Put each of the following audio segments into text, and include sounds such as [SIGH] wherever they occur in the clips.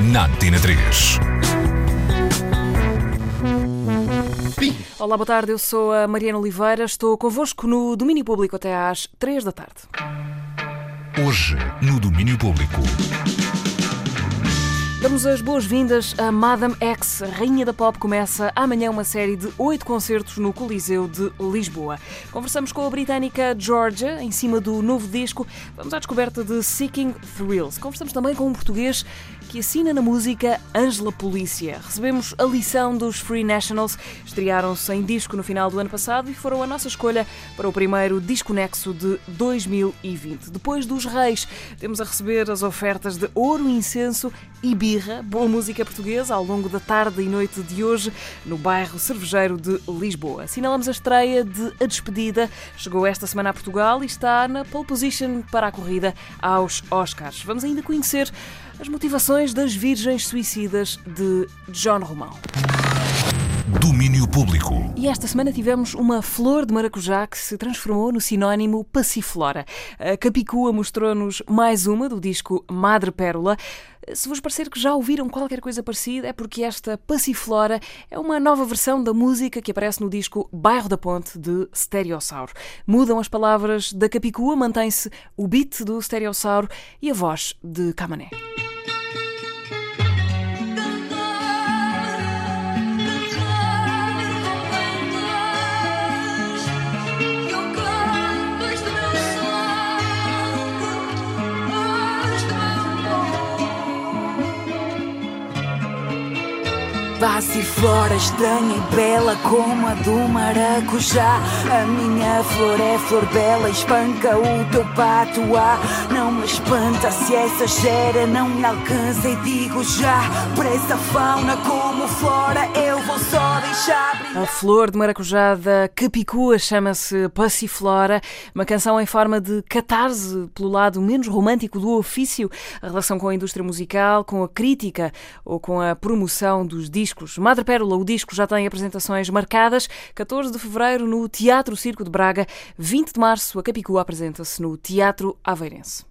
na Antena 3. Olá, boa tarde. Eu sou a Mariana Oliveira. Estou convosco no Domínio Público até às 3 da tarde. Hoje, no Domínio Público. Damos as boas-vindas a Madame X, a rainha da pop. Começa amanhã uma série de oito concertos no Coliseu de Lisboa. Conversamos com a britânica Georgia, em cima do novo disco. Vamos à descoberta de Seeking Thrills. Conversamos também com um português que assina na música Angela Polícia. Recebemos a lição dos Free Nationals, estrearam-se em disco no final do ano passado e foram a nossa escolha para o primeiro disco nexo de 2020. Depois dos Reis, temos a receber as ofertas de Ouro, Incenso e Birra, boa música portuguesa, ao longo da tarde e noite de hoje, no bairro Cervejeiro de Lisboa. Assinalamos a estreia de A Despedida, chegou esta semana a Portugal e está na pole position para a corrida aos Oscars. Vamos ainda conhecer as motivações das Virgens Suicidas de John Romão. Domínio Público. E esta semana tivemos uma flor de maracujá que se transformou no sinónimo passiflora. A Capicua mostrou-nos mais uma do disco Madre Pérola. Se vos parecer que já ouviram qualquer coisa parecida, é porque esta Passiflora é uma nova versão da música que aparece no disco Bairro da Ponte de Stereossauro. Mudam as palavras da Capicua, mantém-se o beat do Stereossauro e a voz de Camané. Passiflora estranha e bela como a do maracujá. A minha flor é flor bela, espanca o teu patuá Não me espanta se essa gera não me alcança e digo já. Para essa fauna como flora eu vou só deixar brilhar. A flor de maracujá da Capicua chama-se Passiflora, uma canção em forma de catarse pelo lado menos romântico do ofício, a relação com a indústria musical, com a crítica ou com a promoção dos discos. Madre Pérola, o disco já tem apresentações marcadas, 14 de fevereiro no Teatro Circo de Braga, 20 de março a Capicua apresenta-se no Teatro Aveirense.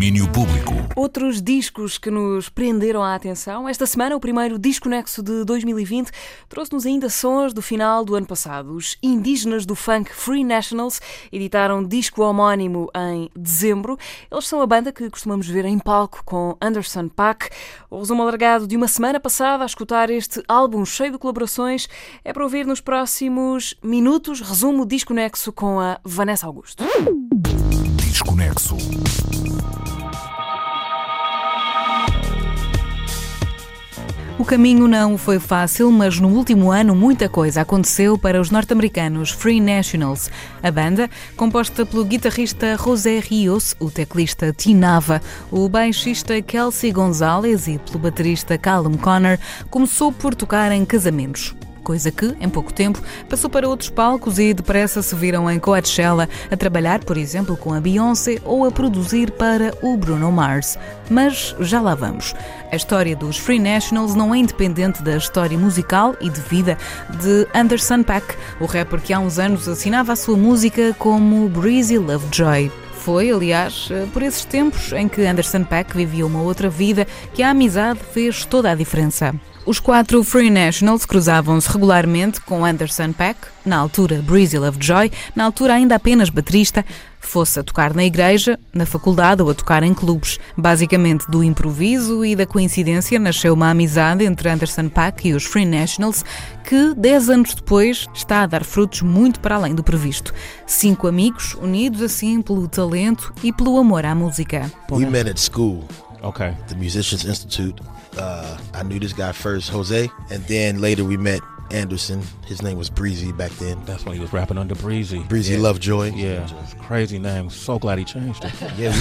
Domínio Público. Outros discos que nos prenderam a atenção. Esta semana, o primeiro disco nexo de 2020 trouxe-nos ainda sons do final do ano passado. Os indígenas do funk Free Nationals editaram disco homónimo em dezembro. Eles são a banda que costumamos ver em palco com Anderson Paak. O resumo alargado de uma semana passada a escutar este álbum cheio de colaborações é para ouvir nos próximos minutos. Resumo disco nexo com a Vanessa Augusto. Desconexo. O caminho não foi fácil, mas no último ano muita coisa aconteceu para os norte-americanos Free Nationals. A banda, composta pelo guitarrista José Rios, o teclista Tinava, o baixista Kelsey Gonzalez e pelo baterista Callum Connor, começou por tocar em casamentos coisa que, em pouco tempo, passou para outros palcos e depressa se viram em Coachella a trabalhar, por exemplo, com a Beyoncé ou a produzir para o Bruno Mars. Mas já lá vamos. A história dos Free Nationals não é independente da história musical e de vida de Anderson Paak, o rapper que há uns anos assinava a sua música como Breezy Lovejoy. Foi, aliás, por esses tempos em que Anderson Paak vivia uma outra vida que a amizade fez toda a diferença. Os quatro Free Nationals cruzavam-se regularmente com Anderson Paak, na altura Breezy Lovejoy, na altura ainda apenas baterista, fosse a tocar na igreja, na faculdade ou a tocar em clubes. Basicamente do improviso e da coincidência nasceu uma amizade entre Anderson Paak e os Free Nationals que, dez anos depois, está a dar frutos muito para além do previsto. Cinco amigos unidos assim pelo talento e pelo amor à música. We met at school, Okay. the Musicians Institute. Uh, I knew this guy first, Jose, and then later we met Anderson. His name was Breezy back then. That's when he was rapping under Breezy. Breezy Lovejoy. Yeah, crazy name. So glad he changed it. Yeah,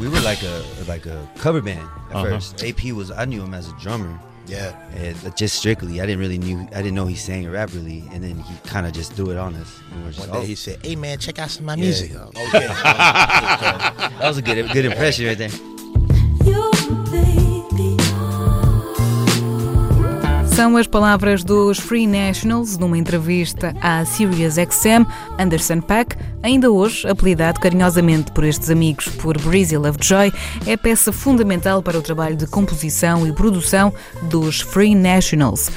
we were, we were like a like a cover band at Uh-huh. first. AP was I knew him as a drummer, Yeah. and just strictly. I didn't really knew I didn't know he sang or rap really, and then he kind of just threw it on us. And we're just, One day oh, he said, "Hey man, check out some of my Yeah. music." [LAUGHS] Okay. that was a good good impression right there. São as palavras dos Free Nationals numa entrevista à Sirius XM, Anderson Paak, ainda hoje apelidado carinhosamente por estes amigos por Breezy Lovejoy, é peça fundamental para o trabalho de composição e produção dos Free Nationals.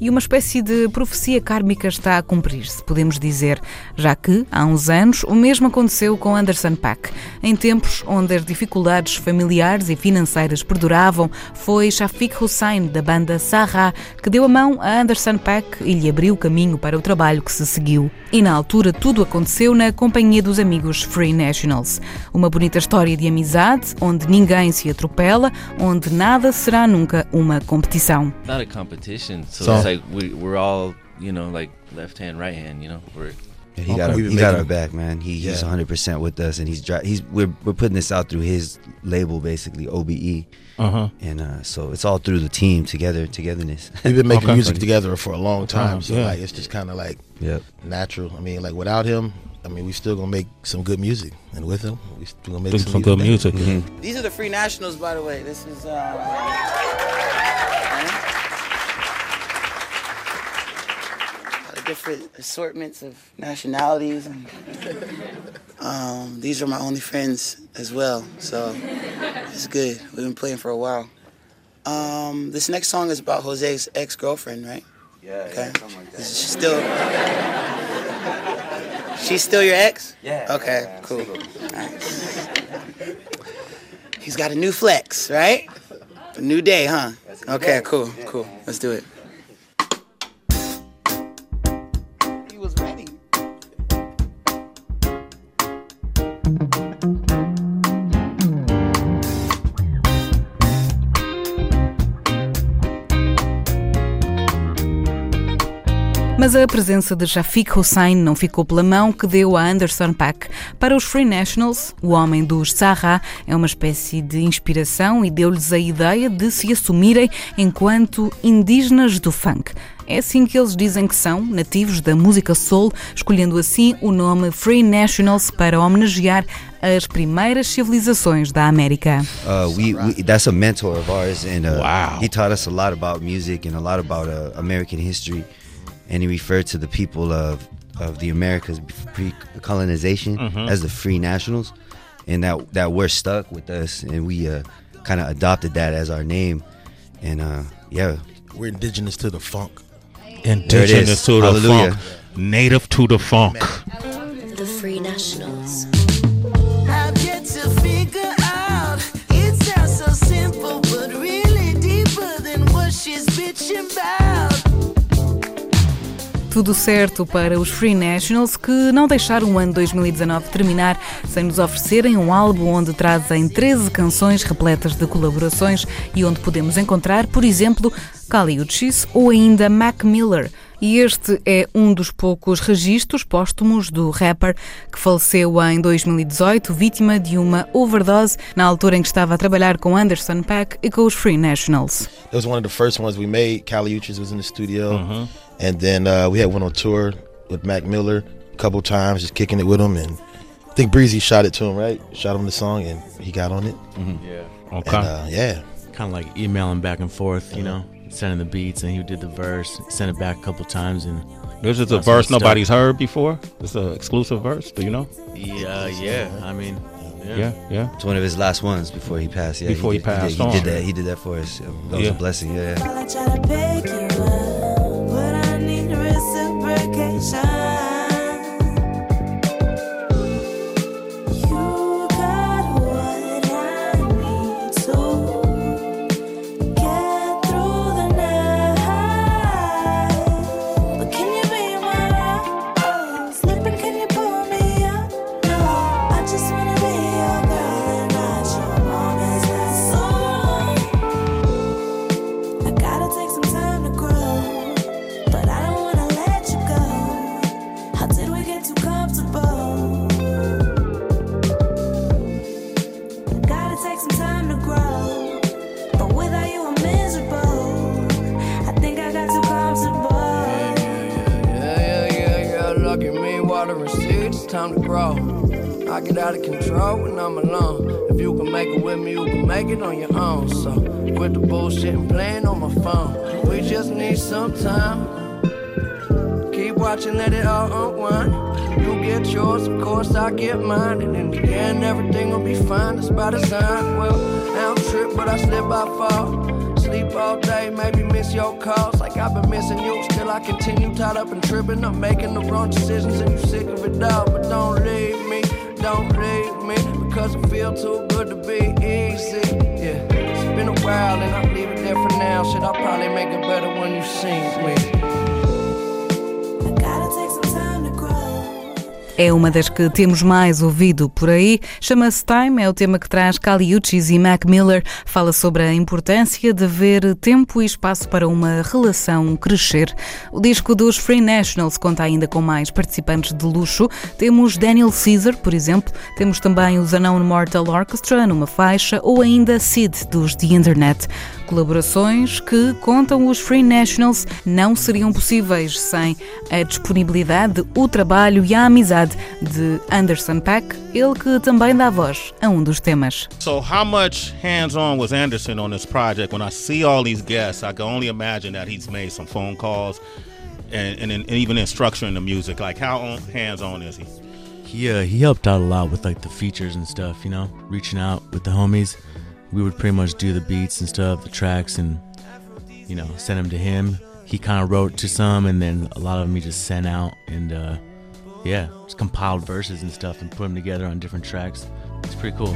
E uma espécie de profecia kármica está a cumprir-se, podemos dizer, já que, há uns anos, o mesmo aconteceu com Anderson Paak. Em tempos onde as dificuldades familiares e financeiras perduravam, foi Shafiq Hussain, da banda Sarra, que deu a mão a Anderson Paak e lhe abriu o caminho para o trabalho que se seguiu. E na altura tudo aconteceu na companhia dos amigos Free Nationals. Uma bonita história de amizade, onde ninguém se atropela, onde nada será nunca uma competição. not a competition. So, So- it's like we we're all you know like left hand, right hand. You know, we're Yeah, he got our, he got our back, man. He, he's 100 percent with us, and he's dri- he's we're we're putting this out through his label, basically OBE, Uh huh. and uh, so it's all through the team together, togetherness. [LAUGHS] We've been making Okay. music together for a long time, Uh-huh, so yeah. like it's just kind of like yep. natural. I mean, like without him, I mean, we still gonna make some good music, and with him, we still gonna make some, some good music. music. These are the free nationals, by the way. This is uh, a lot of different assortments of nationalities, and um, these are my only friends as well. So it's good. We've been playing for a while. Um, this next song is about Jose's ex-girlfriend, right? Yeah. Okay. Is she still? She's still your ex? Yeah. Okay. Cool. Nice. He's got a new flex, right? A new day, huh? Okay. Cool. Cool. Let's do it. Mas a presença de Shafiq Hussain não ficou pela mão que deu a Anderson Paak. Para os Free Nationals, o homem dos Sahara é uma espécie de inspiração e deu-lhes a ideia de se assumirem enquanto indígenas do funk. É assim que eles dizem que são, nativos da música soul, escolhendo assim o nome Free Nationals para homenagear as primeiras civilizações da América. Uh, we, we that's a mentor of ours, and uh, Wow. he taught us a lot about music and a lot about uh, American history, and he referred to the people of of the Americas pre-colonization as the free nationals, and that that we're stuck with us, and we uh, kind of adopted that as our name, and uh, yeah, We're indigenous to the funk. Indigenous to the Hallelujah. funk. Native to the funk. The Free Nationals. I've yet to figure out. It sounds so simple, but really deeper than what she's bitching about. Tudo certo para os Free Nationals que não deixaram o ano 2019 terminar sem nos oferecerem um álbum onde trazem 13 canções repletas de colaborações e onde podemos encontrar, por exemplo, Kali Uchis ou ainda Mac Miller. E este é um dos poucos registros póstumos do rapper que faleceu em 2018, vítima de uma overdose na altura em que estava a trabalhar com Anderson Paak e com os Free Nationals. It was one of the first ones we made. Cali Uchis was in the studio, and then uh, we had one on tour with Mac Miller a couple times, just kicking it with him. And I think Breezy shot it to him, right? Shot him the song, and he got on it. Okay. And uh, yeah, kind of like emailing back and forth, you know, sending the beats, and he did the verse, sent it back a couple times, and This is a verse what's nobody's heard before. It's an exclusive verse. Do you know? yeah, yeah. I mean, yeah. Yeah, yeah. it's one of his last ones before he passed. Yeah, Before he did- did- passed he, on. did that. He did that for us. That was Yeah. a blessing. Yeah. I it all. You get yours, of course I get mine. And in the end, everything will be fine. That's by design. Well, I don't trip, but I slip, I fall sleep all day, maybe miss your calls like I've been missing you. Still, I continue tied up and tripping. I'm making the wrong decisions and you sick of it all. But don't leave me, don't leave me, because it feel too good to be easy. Yeah, it's been a while and I'll leave it there for now. Shit, I'll probably make it better when you see me. É uma das que temos mais ouvido por aí. Chama-se Time, é o tema que traz Kali Uchis e Mac Miller. Fala sobre a importância de haver tempo e espaço para uma relação crescer. O disco dos Free Nationals conta ainda com mais participantes de luxo. Temos Daniel Caesar, por exemplo. Temos também os Unknown Mortal Orchestra numa faixa ou ainda Sid dos The Internet. Colaborações que, contam os Free Nationals, não seriam possíveis sem a disponibilidade, o trabalho e a amizade de Anderson Paak, ele que também dá voz a um dos temas. So how much hands-on was Anderson on this project? When I see all these guests, I can only imagine that he's made some phone calls and, and, and even in structuring the music. Like how hands-on is he? He uh, he helped out a lot with like the features and stuff, you know, reaching out with the homies. We would pretty much do the beats and stuff, the tracks, and you know, send them to him. He kind of wrote to some, and then a lot of them he just sent out, and uh, yeah, just compiled verses and stuff and put them together on different tracks. It's pretty cool.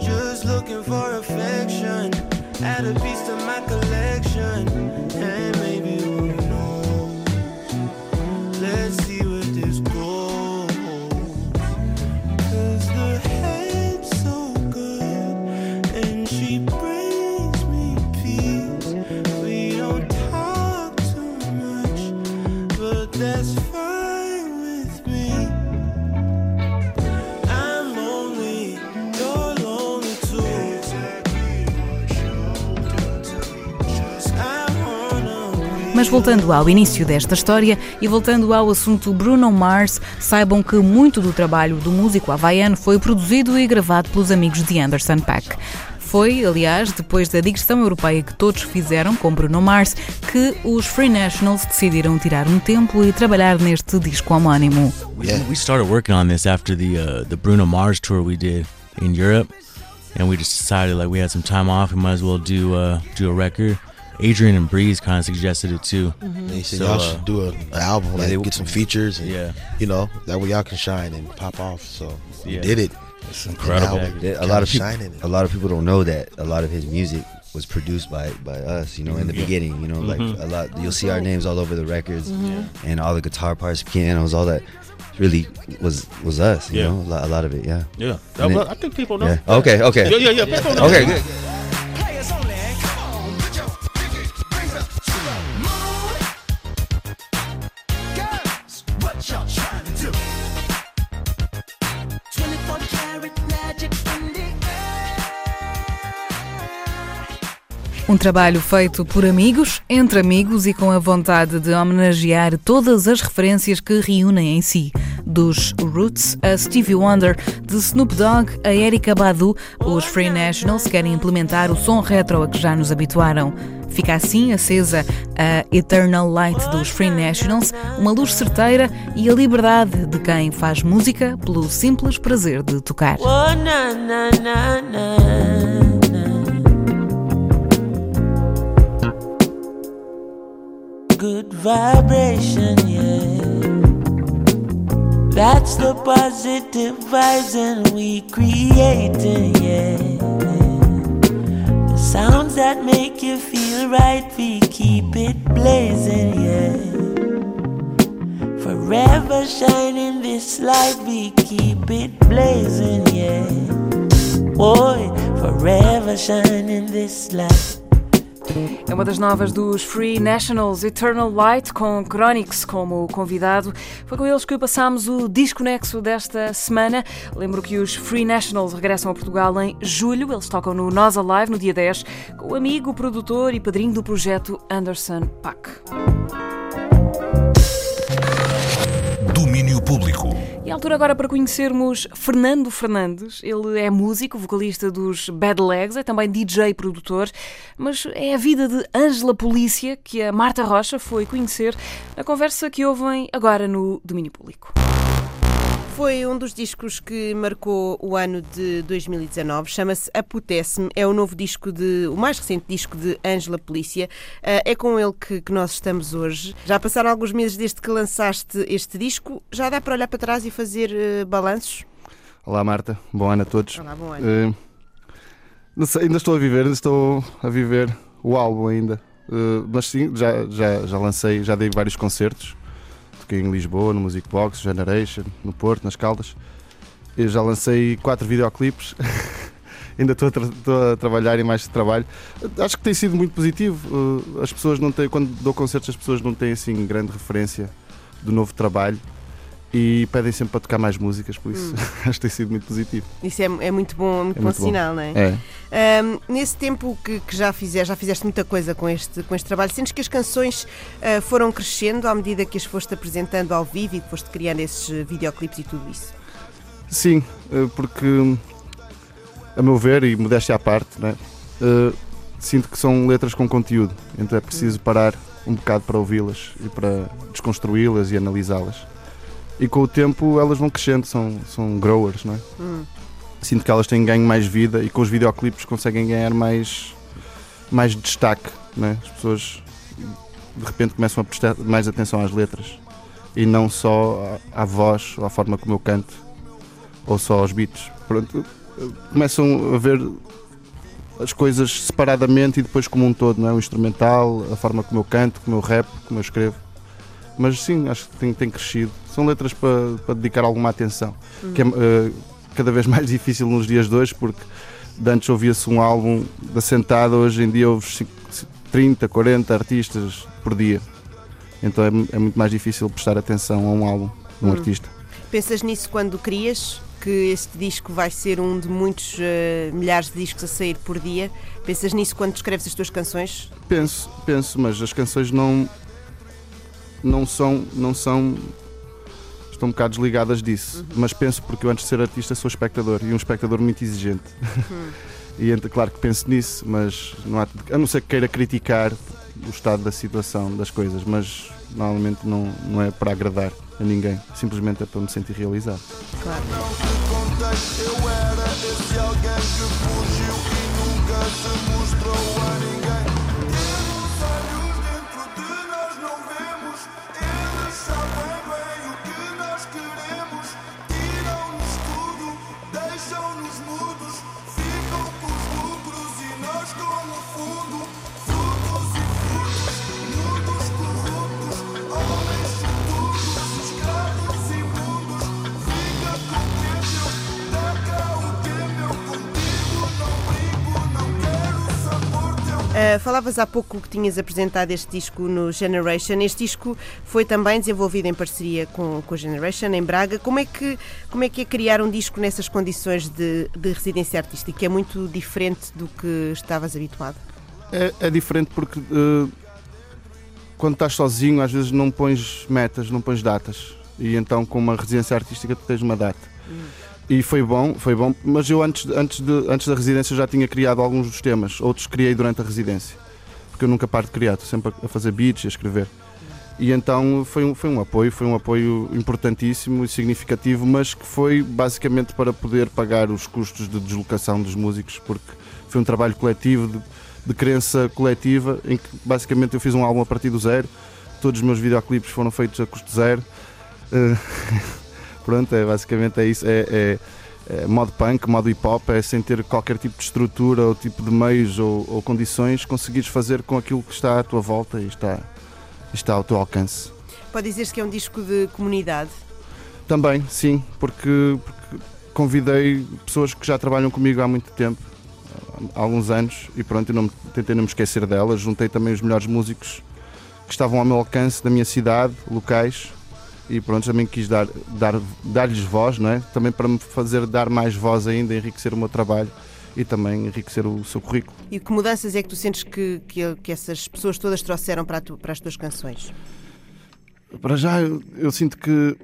Just looking for affection, add a piece to my collection, Mas voltando ao início desta história e voltando ao assunto Bruno Mars, saibam que muito do trabalho do músico havaiano foi produzido e gravado pelos amigos de Anderson Paak. Foi, aliás, depois da digressão europeia que todos fizeram com Bruno Mars, que os Free Nationals decidiram tirar um tempo e trabalhar neste disco homónimo. We, we started working on this after the uh, the Bruno Mars tour we did in Europe, and we just decided like we had some time off, we might as well do uh, do a record. Adrian and Breeze kind of suggested it too. And he said So, y'all uh, should do a, an album, like they- get some features, and Yeah. you know that way y'all can shine and pop off. So we Yeah. did it. It's incredible. And Yeah, a lot of people, shining. a lot of people don't know that a lot of his music was produced by by us. You know, in the beginning, you know, like a lot. You'll see our names all over the records, and all the guitar parts, pianos, all that. Really was was us. You Yeah. know, a lot, a lot of it. Yeah. Yeah, And well, it- I think people know. Yeah. Okay. Okay. Yeah, yeah, yeah. People know. Okay. Good. Um trabalho feito por amigos, entre amigos e com a vontade de homenagear todas as referências que reúnem em si. Dos Roots a Stevie Wonder, de Snoop Dogg a Erika Badu, os Free Nationals querem implementar o som retro a que já nos habituaram. Fica assim acesa a Eternal Light dos Free Nationals, uma luz certeira e a liberdade de quem faz música pelo simples prazer de tocar. Oh, na, na, na, Good vibration, yeah. That's the positive vibes and we creating, yeah. The sounds that make you feel right, we keep it blazing, yeah. Forever shining this light, we keep it blazing, yeah. Boy, forever shining this light. É uma das novas dos Free Nationals, Eternal Light, com Chronix como convidado. Foi com eles que passámos o desconexo desta semana. Lembro que os Free Nationals regressam a Portugal em julho. Eles tocam no Nós Alive no dia 10, com o amigo, produtor e padrinho do projeto Anderson Paak. Domínio público. Altura agora para conhecermos Fernando Fernandes. Ele é músico, vocalista dos Bad Legs, é também DJ produtor, mas é a vida de Ângela Polícia que a Marta Rocha foi conhecer na conversa que ouvem agora no domínio público. Foi um dos discos que marcou o ano de 2019. Chama-se Aputece-me. É o novo disco de. o mais recente disco de Ângela Polícia. Uh, é com ele que, que, nós estamos hoje. Já passaram alguns meses desde que lançaste este disco. Já dá para olhar para trás e fazer uh, balanços? Olá, Marta. Bom ano a todos. Olá, bom ano. Uh, não sei, ainda estou a viver, ainda estou a viver o álbum ainda. mas sim, já, já, já lancei, já dei vários concertos toquei em Lisboa, no Music Box, Generation, no Porto, nas Caldas. Eu já lancei quatro videoclipes. [LAUGHS] Ainda estou a, tra a, trabalhar em mais trabalho. Acho que tem sido muito positivo. Uh, as pessoas não têm, quando dou concertos, as pessoas não têm assim grande referência do novo trabalho e pedem sempre para tocar mais músicas, por isso hum. [LAUGHS] acho que tem sido muito positivo. Isso é, é muito bom, é muito, é bom, muito sinal, não é? é. Um, nesse tempo que, que, já fizeste, já fizeste muita coisa com este, com este trabalho, sentes que as canções uh, foram crescendo à medida que as foste apresentando ao vivo e que foste criando esses videoclipes e tudo isso? Sim, uh, porque a meu ver, e modéstia à parte, né, uh, sinto que são letras com conteúdo, então é preciso hum. parar um bocado para ouvi-las e para desconstruí-las e analisá-las e com o tempo elas vão crescendo, são, são growers, não é? Hum. Sinto que elas têm ganho mais vida e com os videoclipes conseguem ganhar mais, mais destaque, não é? As pessoas de repente começam a prestar mais atenção às letras e não só à, voz ou à forma como eu canto ou só aos beats. Pronto, começam a ver as coisas separadamente e depois como um todo, não é? O instrumental, a forma como eu canto, como eu rap, como eu escrevo. Mas sim, acho que tem, tem crescido. São letras para, para dedicar alguma atenção, uhum. que é uh, cada vez mais difícil nos dias de hoje, porque de antes ouvia-se um álbum da sentada, hoje em dia ouves 30, 40 artistas por dia. Então é, é, muito mais difícil prestar atenção a um álbum, a um uhum. artista. Pensas nisso quando crias? Que este disco vai ser um de muitos uh, milhares de discos a sair por dia. Pensas nisso quando escreves as tuas canções? Penso, penso, mas as canções não, não são, não são estão um bocado desligadas disso. Uhum. Mas penso porque eu antes de ser artista sou espectador e um espectador muito exigente. Uhum. [LAUGHS] e claro que penso nisso, mas não há, a não ser que queira criticar o estado da situação das coisas, mas normalmente não, não é para agradar a ninguém, simplesmente é para me sentir realizado. Claro. Eu era esse alguém que fugiu e nunca se mostrou Uh, falavas há pouco que tinhas apresentado este disco no Generation. Este disco foi também desenvolvido em parceria com, com a Generation em Braga. Como é que, como é, que é criar um disco nessas condições de, de residência artística? É muito diferente do que estavas habituado? É, é diferente porque uh, quando estás sozinho, às vezes não pões metas, não pões datas. E então, com uma residência artística, tu tens uma data. Hum. E foi bom, foi bom, mas eu antes, antes, de, antes da residência já tinha criado alguns dos temas, outros criei durante a residência, porque eu nunca paro de criar, estou sempre a fazer beats e a escrever. E então foi um, foi um apoio, foi um apoio importantíssimo e significativo, mas que foi basicamente para poder pagar os custos de deslocação dos músicos, porque foi um trabalho coletivo, de, de crença coletiva, em que basicamente eu fiz um álbum a partir do zero, todos os meus videoclipes foram feitos a custo zero. Uh, [LAUGHS] Pronto, é, basicamente é isso. É, é, é, modo punk, modo hip hop, é sem ter qualquer tipo de estrutura ou tipo de meios ou, ou condições, conseguires fazer com aquilo que está à tua volta e está, está ao teu alcance. Pode dizer-se que é um disco de comunidade? Também, sim, porque, porque convidei pessoas que já trabalham comigo há muito tempo, há alguns anos, e pronto, eu não, tentei não me esquecer delas. Juntei também os melhores músicos que estavam ao meu alcance da minha cidade, locais, e pronto, também quis dar, dar, dar-lhes voz, não é? Também para me fazer dar mais voz ainda, enriquecer o meu trabalho e também enriquecer o seu currículo. E que mudanças é que tu sentes que, que, que essas pessoas todas trouxeram para, tu, para as tuas canções? Para já, eu, eu, sinto que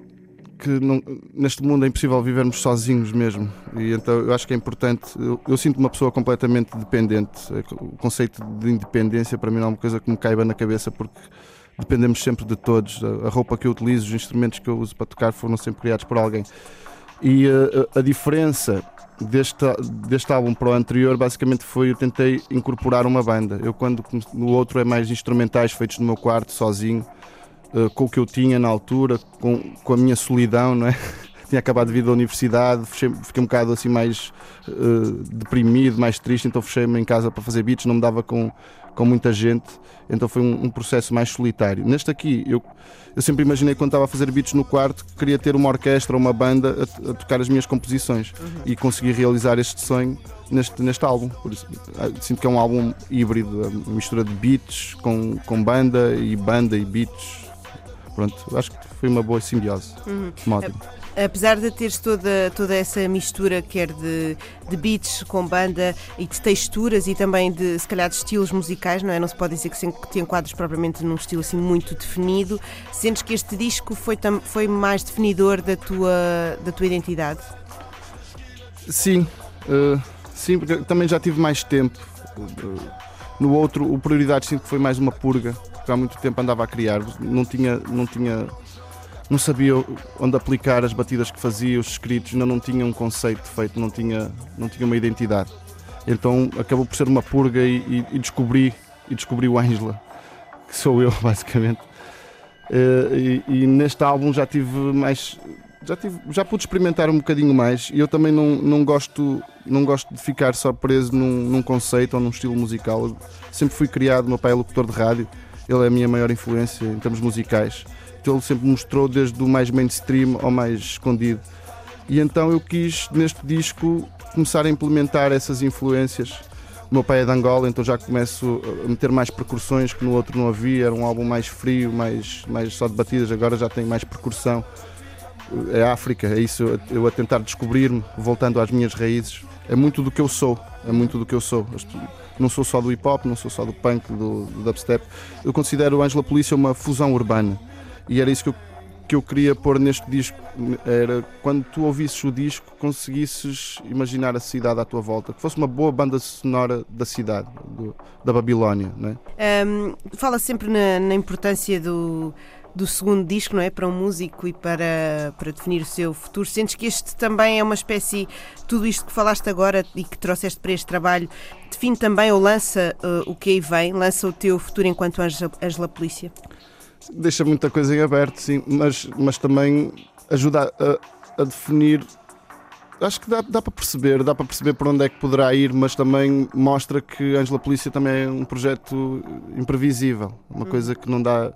que não- neste mundo é impossível vivermos sozinhos mesmo. E então eu acho que é importante. Eu, eu sinto uma pessoa completamente dependente. O conceito de independência para mim não é uma coisa que me caiba na cabeça porque dependemos sempre de todos. A, a roupa que eu utilizo, os instrumentos que eu uso para tocar foram sempre criados por alguém. E eh, a, a diferença deste, deste álbum para o anterior basicamente foi eu tentei incorporar uma banda. Eu quando no outro é mais instrumentais feitos no meu quarto, sozinho, eh, com o que eu tinha na altura, com, com a minha solidão, não é? Tinha acabado de vir da universidade, fechei- fiquei um bocado assim mais eh, deprimido, mais triste, então fechei-me em casa para fazer beats, não me dava com, com muita gente, então foi um, um processo mais solitário. Neste aqui, eu, eu sempre imaginei quando estava a fazer beats no quarto que queria ter uma orquestra ou uma banda a, a tocar as minhas composições e consegui realizar este sonho neste, neste álbum. Por isso, ah, sinto que é um álbum híbrido, uma mistura de beats com, com banda e banda e beats. Pronto, acho que foi uma boa simbiose. Uhum. Ótimo. Apesar de teres toda, toda essa mistura, quer de, de beats com banda e de texturas e também de, se calhar, de estilos musicais, não é? Não se pode dizer que se- que te enquadres propriamente num estilo assim muito definido. Sentes que este disco foi, tam- foi mais definidor da tua, da tua identidade? Sim, eh, sim, porque também já tive mais tempo. No outro, o Prioridade sinto que foi mais uma purga, porque há muito tempo andava a criar, não tinha, não tinha, não sabia onde aplicar as batidas que fazia, os escritos, ainda não tinha um conceito feito, não tinha, não tinha uma identidade. Então acabou por ser uma purga e, e- e descobri, e descobri o Ângela, que sou eu [LAUGHS] basicamente. Eh, e, e neste álbum já tive mais já, tive, já pude experimentar um bocadinho mais e eu também não, não, gosto, não gosto de ficar só preso num, num conceito ou num estilo musical. Eu sempre fui criado, meu pai é locutor de rádio, ele é a minha maior influência em termos musicais. Então ele sempre mostrou desde o mais mainstream ao mais escondido. E então eu quis neste disco começar a implementar essas influências. O meu pai é de Angola, então já começo a meter mais percussões que no outro não havia. Era um álbum mais frio, mais, mais só de batidas, agora já tem mais percussão é África, é isso, eu a tentar descobrir-me, voltando às minhas raízes. É muito do que eu sou, é muito do que eu sou. Não sou só do hip hop, não sou só do punk, do, do dubstep. Eu considero o Ângela Polícia uma fusão urbana e era isso que eu, que eu queria pôr neste disco. Era quando tu ouvisses o disco, conseguisses imaginar a cidade à tua volta, que fosse uma boa banda sonora da cidade, do- da Babilónia. Não é? Hum, fala sempre na, na importância do, do segundo disco, não é? Para um músico e para, para definir o seu futuro. Sentes que este também é uma espécie, tudo isto que falaste agora e que trouxeste para este trabalho, define também ou lança uh, o que aí vem, lança o teu futuro enquanto Ângela Polícia? Deixa muita coisa em aberto, sim, mas, mas também ajuda a, a definir. Acho que dá, dá para perceber, dá para perceber por onde é que poderá ir, mas também mostra que Ângela Polícia também é um projeto imprevisível, uma coisa que não dá.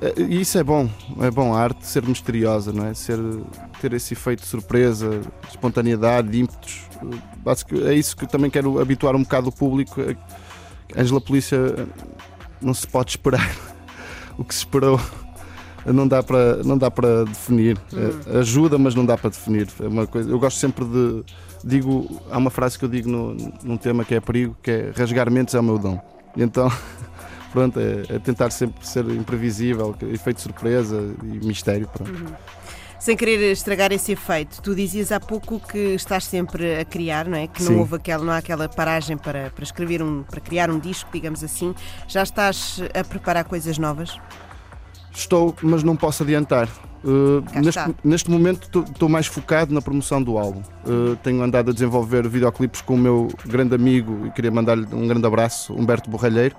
É, E isso é bom, é bom a arte ser misteriosa, não é? Ser, ter esse efeito de surpresa, de espontaneidade, de ímpetos. É isso que também quero habituar um bocado o público. a- Ângela Polícia não se pode esperar o que se esperou. Não dá para não dá para definir. É, ajuda mas não dá para definir. É uma coisa eu gosto sempre de digo há uma frase que eu digo no, num tema que é perigo que é rasgar mentes é o meu dom. E então [LAUGHS] pronto é, é tentar sempre ser imprevisível efeito de surpresa e mistério pronto. Sem querer estragar esse efeito, tu dizias há pouco que estás sempre a criar, não é? Que não Sim. houve aquela, não há aquela paragem para, para escrever um, para criar um disco, digamos assim. Já estás a preparar coisas novas? Estou, mas não posso adiantar. Uh, neste, neste momento estou- estou mais focado na promoção do álbum. Uh, tenho andado a desenvolver videoclipes com o meu grande amigo e queria mandar-lhe um grande abraço, Humberto Borralheiro.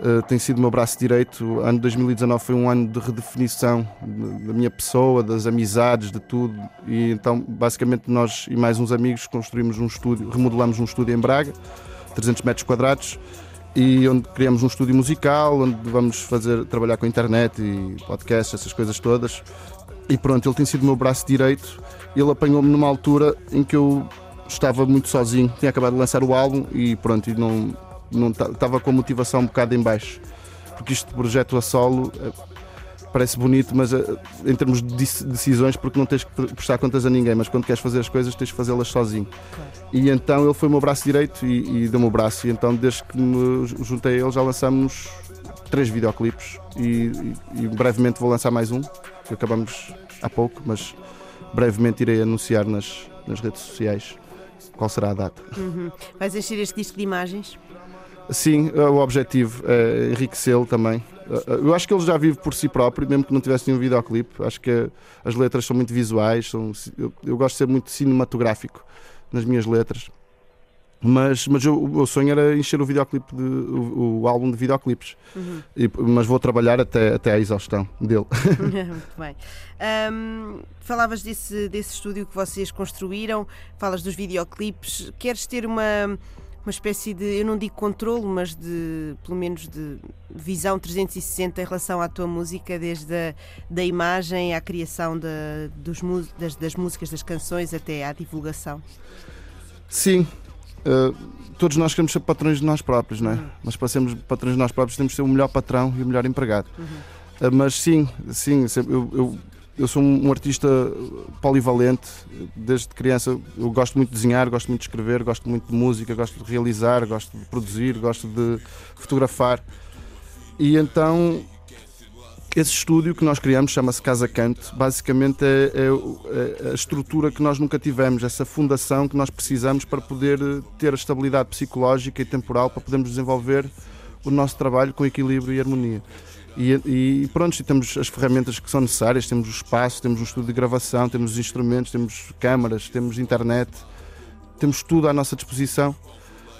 Uh, tem sido o meu braço direito. O ano 2019 foi um ano de redefinição de- da minha pessoa, das amizades, de tudo. E então, basicamente, nós e mais uns amigos construímos um estúdio, remodelamos um estúdio em Braga, 300 metros quadrados e onde criamos um estúdio musical, onde vamos fazer trabalhar com a internet e podcasts, essas coisas todas. E pronto, ele tem sido o meu braço direito. Ele apanhou-me numa altura em que eu estava muito sozinho, tinha acabado de lançar o álbum e pronto, e não estava com a motivação um bocado em baixo. Porque isto de projeto a solo eh, parece bonito, mas eh, em termos de dec- decisões, porque não tens que pre- prestar contas a ninguém, mas quando queres fazer as coisas tens que fazê-las sozinho. E então ele foi o meu braço direito e, e deu-me o braço. E então, desde que me ju- juntei a ele, já lançamos três videoclipes e, e- e brevemente vou lançar mais um, que acabamos há pouco, mas brevemente irei anunciar nas, nas redes sociais qual será a data. Uhum. Vais encher este disco de imagens? Sim, eh, o objetivo é enriquecê-lo também. Eh, Eu acho que ele já vive por si próprio, mesmo que não tivesse nenhum videoclipe. Acho que as letras são muito visuais, são, eu, eu gosto de ser muito cinematográfico nas minhas letras. Mas, mas eu- o meu sonho era encher o videoclipe de, o, o álbum de videoclipes. Uhum. E- mas vou trabalhar até, até à exaustão dele. [LAUGHS] [LAUGHS] Muito bem. Ahm, falavas desse, desse estúdio que vocês construíram, falas dos videoclipes. Queres ter uma, uma espécie de, eu não digo controle, mas de, pelo menos de visão 360 em relação à tua música, desde a da imagem à criação da, dos, das, das músicas, das canções, até à divulgação? Sim, eh, todos nós queremos ser patrões de nós próprios, não é? Mas para sermos patrões de nós próprios temos de ser o melhor patrão e o melhor empregado. Eh, mas sim, sim, eu, eu, eu sou um artista polivalente, desde criança eu gosto muito de desenhar, gosto muito de escrever, gosto muito de música, gosto de realizar, gosto de produzir, gosto de fotografar. E então esse estúdio que nós criamos chama-se Casa Canto. Basicamente é, é é a estrutura que nós nunca tivemos, essa fundação que nós precisamos para poder ter a estabilidade psicológica e temporal para podermos desenvolver o nosso trabalho com equilíbrio e harmonia. E, e pronto, e temos as ferramentas que são necessárias, temos o espaço, temos um estúdio de gravação, temos os instrumentos, temos câmaras, temos internet, temos tudo à nossa disposição.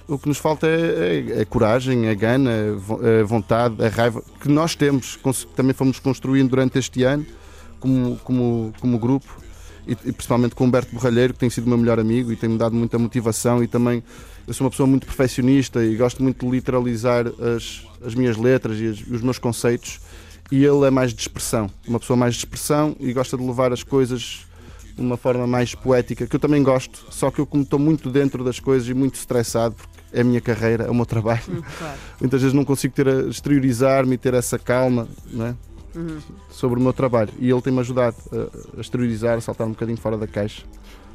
O que nos falta é, é- é coragem, é gana, vo- é vontade, é raiva, que nós temos, também fomos construindo durante este ano, como, como, como grupo, e, e principalmente com o Humberto Borralheiro, que tem sido o meu melhor amigo e tem-me dado muita motivação. E também eu sou uma pessoa muito perfeccionista e gosto muito de literalizar as, as minhas letras e, as- e os meus conceitos. E ele é mais de expressão, uma pessoa mais de expressão e gosta de levar as coisas de uma forma mais poética, que eu também gosto, só que eu como estou muito dentro das coisas e muito estressado, porque é a minha carreira, é o meu trabalho, [LAUGHS] claro. muitas vezes não consigo ter exteriorizar-me e ter essa calma não é? Uhum. sobre o meu trabalho. E ele tem-me ajudado a, a exteriorizar, a saltar um bocadinho fora da caixa.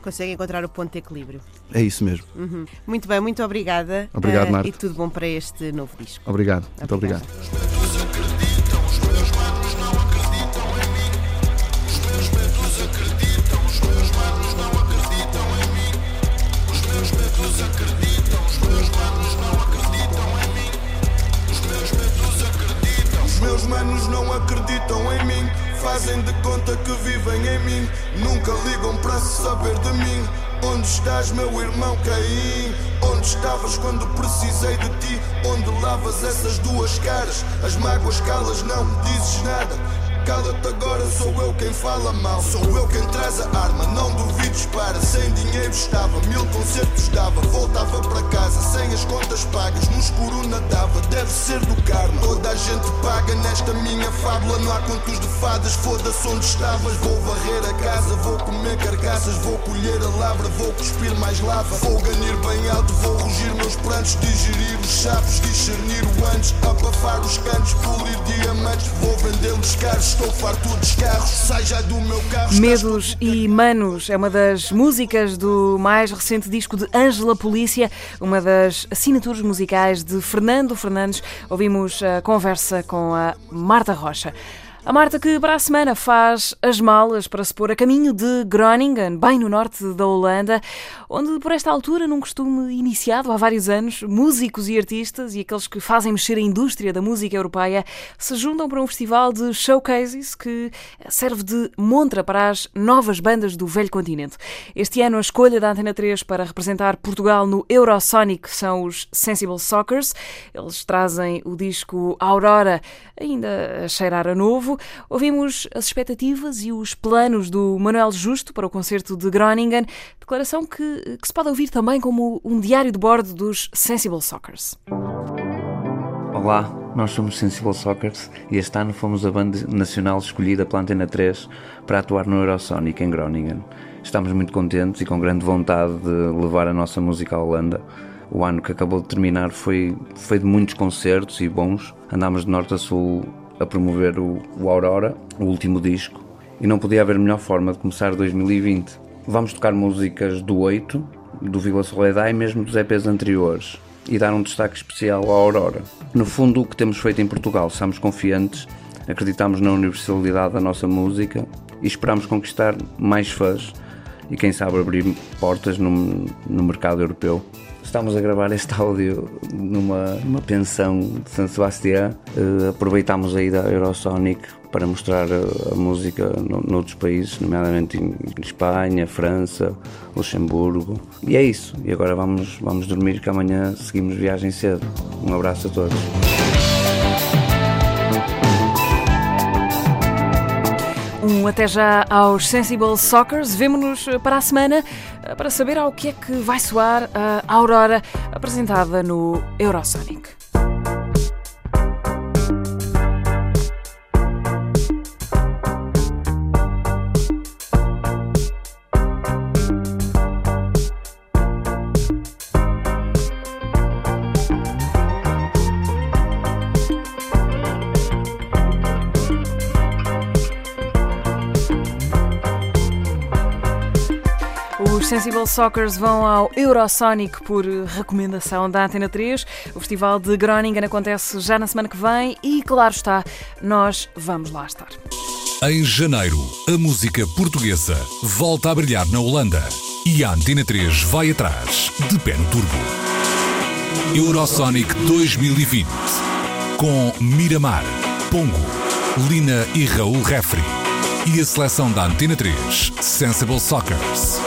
Consegue encontrar o ponto de equilíbrio. É isso mesmo. Uhum. Muito bem, muito obrigada. Obrigado, eh, Marta. E tudo bom para este novo disco. Obrigado, muito obrigado. Fazem de conta que vivem em mim. Nunca ligam para se saber de mim. Onde estás, meu irmão Caim? Onde estavas quando precisei de ti? Onde lavas essas duas caras? As mágoas calas, não dizes nada. Cala-te agora, sou eu quem fala mal. Sou eu quem traz a arma, não duvides para. Sem dinheiro estava, mil concertos dava. Voltava para casa, sem as contas pagas. No escuro nadava, deve ser do karma. Toda a gente paga nesta minha fábula. Não há contos de fadas, foda-se onde estavas. Vou varrer a casa, vou comer carcaças. Vou colher a labra, vou cuspir mais lava. Vou ganhar bem alto, vou rugir meus prantos. Digerir os sapos, discernir o antes. Abafar os cantos, polir diamantes. Vou vendê-los caros, estou farto dos carros. Já do meu carro. Medos e Manos é uma das músicas do mais recente disco de Ângela Polícia, uma das assinaturas musicais de Fernando Fernandes. Ouvimos a conversa com a Marta Rocha. A Marta que para a semana faz as malas para se pôr a caminho de Groningen, bem no norte da Holanda, onde por esta altura, num costume iniciado há vários anos, músicos e artistas e aqueles que fazem mexer a indústria da música europeia se juntam para um festival de showcases que serve de montra para as novas bandas do velho continente. Este ano a escolha da Antena 3 para representar Portugal no Eurosonic são os Sensible Soccers. Eles trazem o disco Aurora ainda a cheirar a novo. Ouvimos as expectativas e os planos do Manuel Justo para o concerto de Groningen, declaração que, que se pode ouvir também como um diário de bordo dos Sensible Soccers. Olá, nós somos Sensible Soccers e este ano fomos a banda nacional escolhida pela Antena 3 para atuar no Eurosonic em Groningen. Estamos muito contentes e com grande vontade de levar a nossa música à Holanda. O ano que acabou de terminar foi, foi de muitos concertos e bons. Andámos de norte a sul a promover o, o Aurora, o último disco, e não podia haver melhor forma de começar 2020. Vamos tocar músicas do 8, do Vila Soledad e mesmo dos EPs anteriores e dar um destaque especial à Aurora. No fundo, o que temos feito em Portugal, estamos confiantes, acreditamos na universalidade da nossa música e esperamos conquistar mais fãs e quem sabe abrir portas no, no mercado europeu. Estamos a gravar este áudio numa, numa pensão de San Sebastián. Uh, aproveitámos a ida à Eurosonic para mostrar a, a música no, noutros países, nomeadamente em, em, Espanha, França, Luxemburgo. E é isso. E agora vamos, vamos dormir que amanhã seguimos viagem cedo. Um abraço a todos. Um até já aos Sensible Soccers. Vemo-nos para a semana eh, para saber ao que é que vai soar a Aurora apresentada no Eurosonic. Os Sensible Soccers vão ao Eurosonic por recomendação da Antena 3. O Festival de Groningen acontece já na semana que vem e, claro está, nós vamos lá estar. Em janeiro, a música portuguesa volta a brilhar na Holanda e a Antena 3 vai atrás, de pé no turbo. Eurosonic 2020 com Miramar, Pongo, Lina e Raul Refri e a seleção da Antena 3 Sensible Soccers.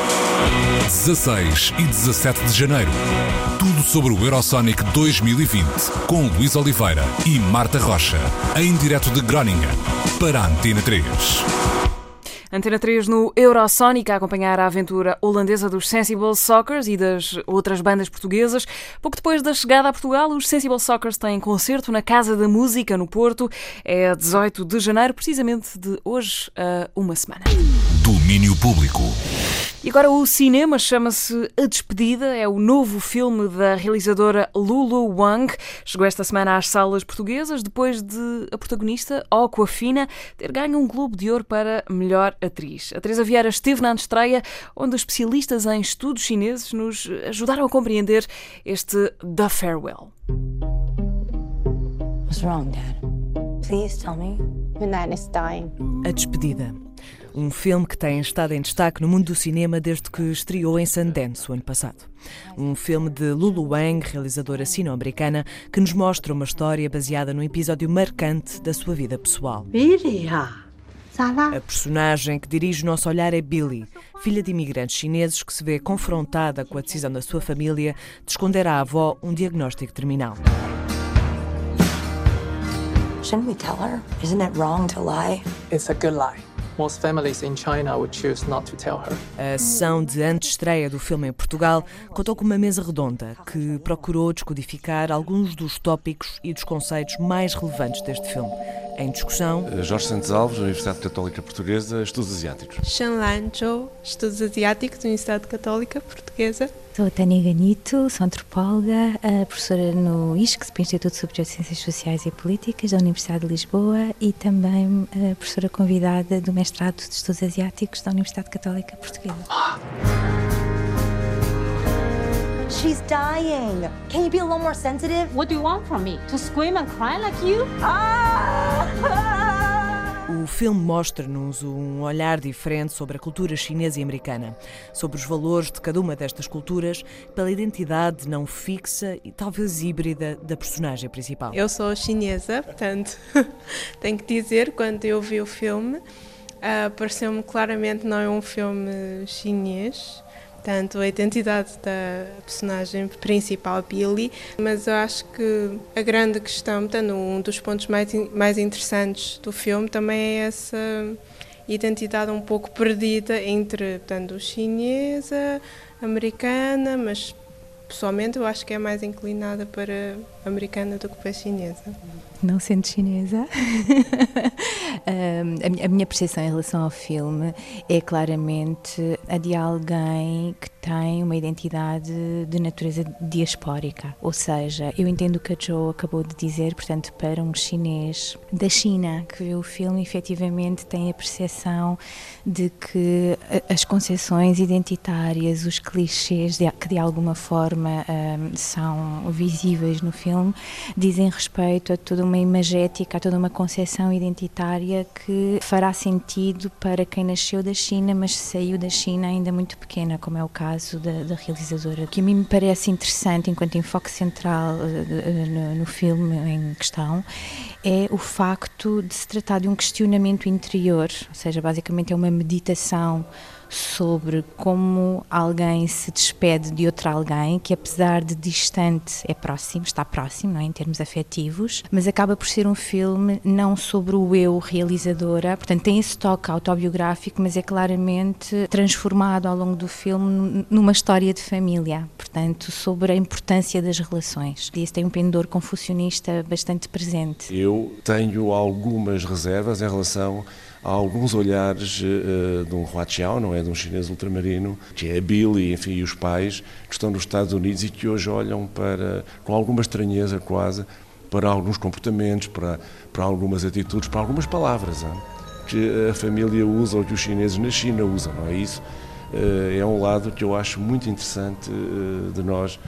16 e 17 de janeiro. Tudo sobre o Eurosonic 2020 com Luís Oliveira e Marta Rocha, em direto de Groningen, para a Antena 3. Antena 3 no Eurosonic a acompanhar a aventura holandesa dos Sensible Soccers e das outras bandas portuguesas. Pouco depois da chegada a Portugal, os Sensible Soccers têm concerto na Casa da Música, no Porto. É 18 de janeiro, precisamente de hoje a uma semana. Domínio Público. E agora o cinema chama-se A Despedida, é o novo filme da realizadora Lulu Wang. Chegou esta semana às salas portuguesas depois de a protagonista, Aquafina, ter ganho um Globo de Ouro para melhor atriz. A Teresa Vieira esteve na estreia, onde especialistas em estudos chineses nos ajudaram a compreender este The Farewell. What's wrong, Dad? Please tell me. Your is dying. A Despedida. Um filme que tem estado em destaque no mundo do cinema desde que estreou em Sundance o ano passado. Um filme de Lulu Wang, realizadora sino-americana, que nos mostra uma história baseada num episódio marcante da sua vida pessoal. A personagem que dirige o nosso olhar é Billy, filha de imigrantes chineses que se vê confrontada com a decisão da sua família de esconder à avó um diagnóstico terminal. Shouldn't we tell her? Isn't it wrong to lie? It's a good lie. Most families in China would choose not to tell her. A sessão de antestreia do filme em Portugal contou com uma mesa redonda que procurou descodificar alguns dos tópicos e dos conceitos mais relevantes deste filme. Em discussão, Jorge Santos Alves, Universidade Católica Portuguesa, Estudos Asiáticos. Shanlan Zhou, Estudos Asiáticos, Universidade Católica Portuguesa. Sou a Tânia Ganito, sou antropóloga, professora no ISCS, Instituto Superior de Ciências Sociais e Políticas da Universidade de Lisboa e também professora convidada do mestrado de Estudos Asiáticos da Universidade Católica Portuguesa. She's dying. Can you be a little more sensitive? What do you want from me? To scream and cry like you? [LAUGHS] O filme mostra-nos um olhar diferente sobre a cultura chinesa e americana, sobre os valores de cada uma destas culturas, pela identidade não fixa e talvez híbrida da personagem principal. Eu sou chinesa, portanto, [LAUGHS] tenho que dizer, quando eu vi o filme, uh, pareceu-me claramente não é um filme chinês. Portanto, a identidade da personagem principal, Billy, mas eu acho que a grande questão, portanto, um dos pontos mais, mais interessantes do filme também é essa identidade um pouco perdida entre, portanto, chinesa, americana, mas pessoalmente eu acho que é mais inclinada para americana do que para chinesa. Não sendo chinesa, [LAUGHS] a minha percepção em relação ao filme é claramente a de alguém que tem uma identidade de natureza diaspórica. Ou seja, eu entendo o que a Joe acabou de dizer, portanto, para um chinês da China que vê o filme, efetivamente tem a percepção de que as concepções identitárias, os clichês que de alguma forma são visíveis no filme, dizem respeito a toda uma imagética, a toda uma concepção identitária que fará sentido para quem nasceu da China, mas saiu da China ainda muito pequena, como é o caso da, da realizadora. O que a mim me parece interessante, enquanto enfoque central uh, no, no filme em questão, é o facto de se tratar de um questionamento interior, ou seja, basicamente é uma meditação sobre como alguém se despede de outro alguém que apesar de distante é próximo, está próximo, não é, em termos afetivos, mas acaba por ser um filme não sobre o eu realizadora, portanto tem esse toque autobiográfico, mas é claramente transformado ao longo do filme numa história de família, portanto sobre a importância das relações. E isso tem um pendor confucionista bastante presente. Eu tenho algumas reservas em relação há alguns olhares uh, de um Huaqiao, não é? De um chinês ultramarino, que é a Billy, enfim, e os pais, que estão nos Estados Unidos e que hoje olham para, com alguma estranheza quase, para alguns comportamentos, para, para algumas atitudes, para algumas palavras hein? que a família usa ou que os chineses na China usam, não é isso? Uh, é um lado que eu acho muito interessante de nós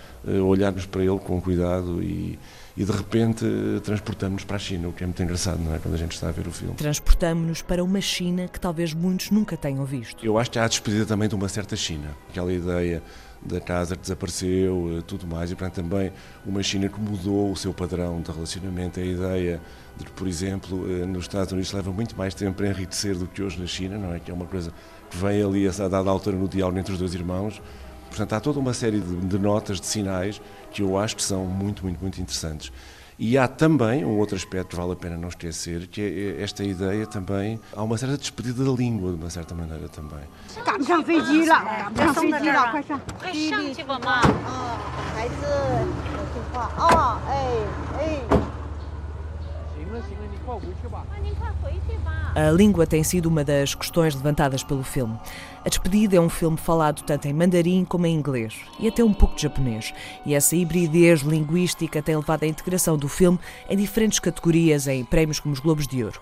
olharmos para ele com cuidado e, e de repente transportamos-nos para a China, o que é muito engraçado, não é? Quando a gente está a ver o filme. Transportamos-nos para uma China que talvez muitos nunca tenham visto. Eu acho que há a despedida também de uma certa China, aquela ideia da casa que desapareceu, eh, tudo mais, e portanto também uma China que mudou o seu padrão de relacionamento, a ideia de que, por exemplo, eh, nos Estados Unidos leva muito mais tempo para enriquecer do que hoje na China, não é? Que é uma coisa que vem ali a dada altura no diálogo entre os dois irmãos. Portanto, há toda uma série de, de notas, de sinais, que eu acho que são muito, muito, muito interessantes. E há também um outro aspecto que vale a pena não esquecer, que é, é esta ideia também, há uma certa despedida da língua, de uma certa maneira também. A língua tem sido uma das questões levantadas pelo filme. A Despedida é um filme falado tanto em mandarim como em inglês e até um pouco de japonês. E essa hibridez linguística tem levado à integração do filme em diferentes categorias em prémios como os Globos de Ouro.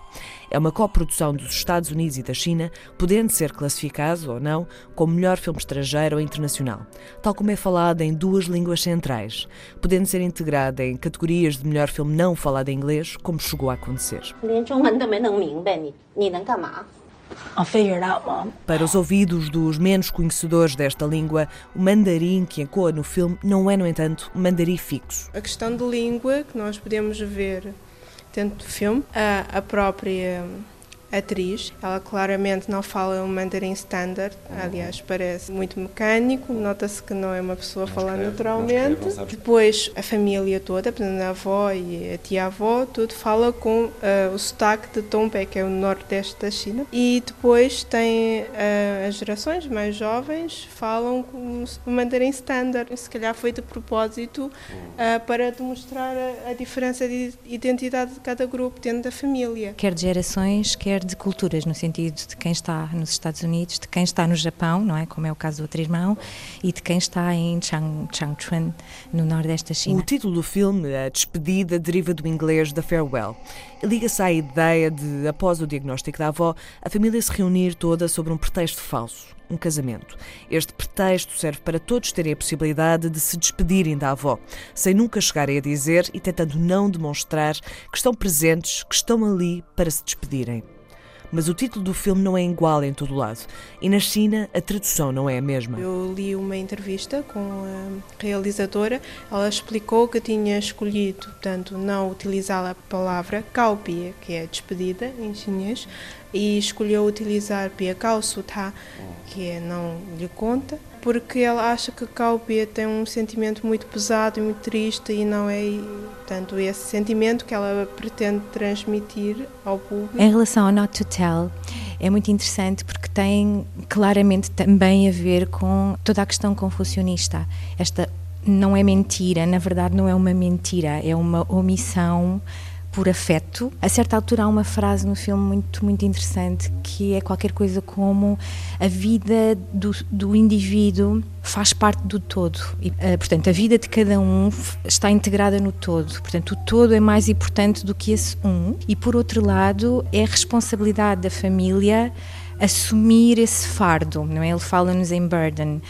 É uma coprodução dos Estados Unidos e da China, podendo ser classificado ou não como melhor filme estrangeiro ou internacional, tal como é falado em duas línguas centrais, podendo ser integrado em categorias de melhor filme não falado em inglês, como chegou a acontecer. 连中文都没弄明白，你你能干嘛？ I'll figure it out, Mom. Para os ouvidos dos menos conhecedores desta língua, o mandarim que ecoa no filme não é, no entanto, um mandarim fixo. A questão de língua que nós podemos ver dentro do filme, a, a própria atriz, ela claramente não fala um mandarim standard, aliás, parece muito mecânico, nota-se que não é uma pessoa a falar naturalmente. Depois, a família toda, portanto, a avó e a tia-avó, tudo fala com uh, o sotaque de Tombé, que é o nordeste da China. E depois tem uh, as gerações mais jovens falam com o mandarim standard. Se calhar foi de propósito uh, para demonstrar a, a diferença de identidade de cada grupo dentro da família. Quer de gerações, quer de culturas, no sentido de quem está nos Estados Unidos, de quem está no Japão, não é? Como é o caso do outro irmão, e de quem está em Chang, Changchun, no nordeste da China. O título do filme, A Despedida, deriva do inglês The Farewell. Liga-se à ideia de, após o diagnóstico da avó, a família se reunir toda sobre um pretexto falso um casamento. Este pretexto serve para todos terem a possibilidade de se despedirem da avó, sem nunca chegarem a dizer e tentando não demonstrar que estão presentes, que estão ali para se despedirem. Mas o título do filme não é igual em todo lado. E na China a tradução não é a mesma. Eu li uma entrevista com a realizadora. Ela explicou que tinha escolhido, portanto, não utilizar a palavra kaopie, que é despedida em chinês, e escolheu utilizar pia kao suta, que é não lhe conta, porque ela acha que Kaupia tem um sentimento muito pesado e muito triste e não é tanto esse sentimento que ela pretende transmitir ao público. Em relação ao Not to Tell, é muito interessante porque tem claramente também a ver com toda a questão confucionista. Esta não é mentira, na verdade não é uma mentira, é uma omissão por afeto. A certa altura há uma frase no filme muito, muito interessante que é qualquer coisa como a vida do, do indivíduo faz parte do todo. E, uh, portanto, a vida de cada um está integrada no todo. Portanto, o todo é mais importante do que esse um. E, por outro lado, é responsabilidade da família assumir esse fardo, não é? Ele fala-nos em burden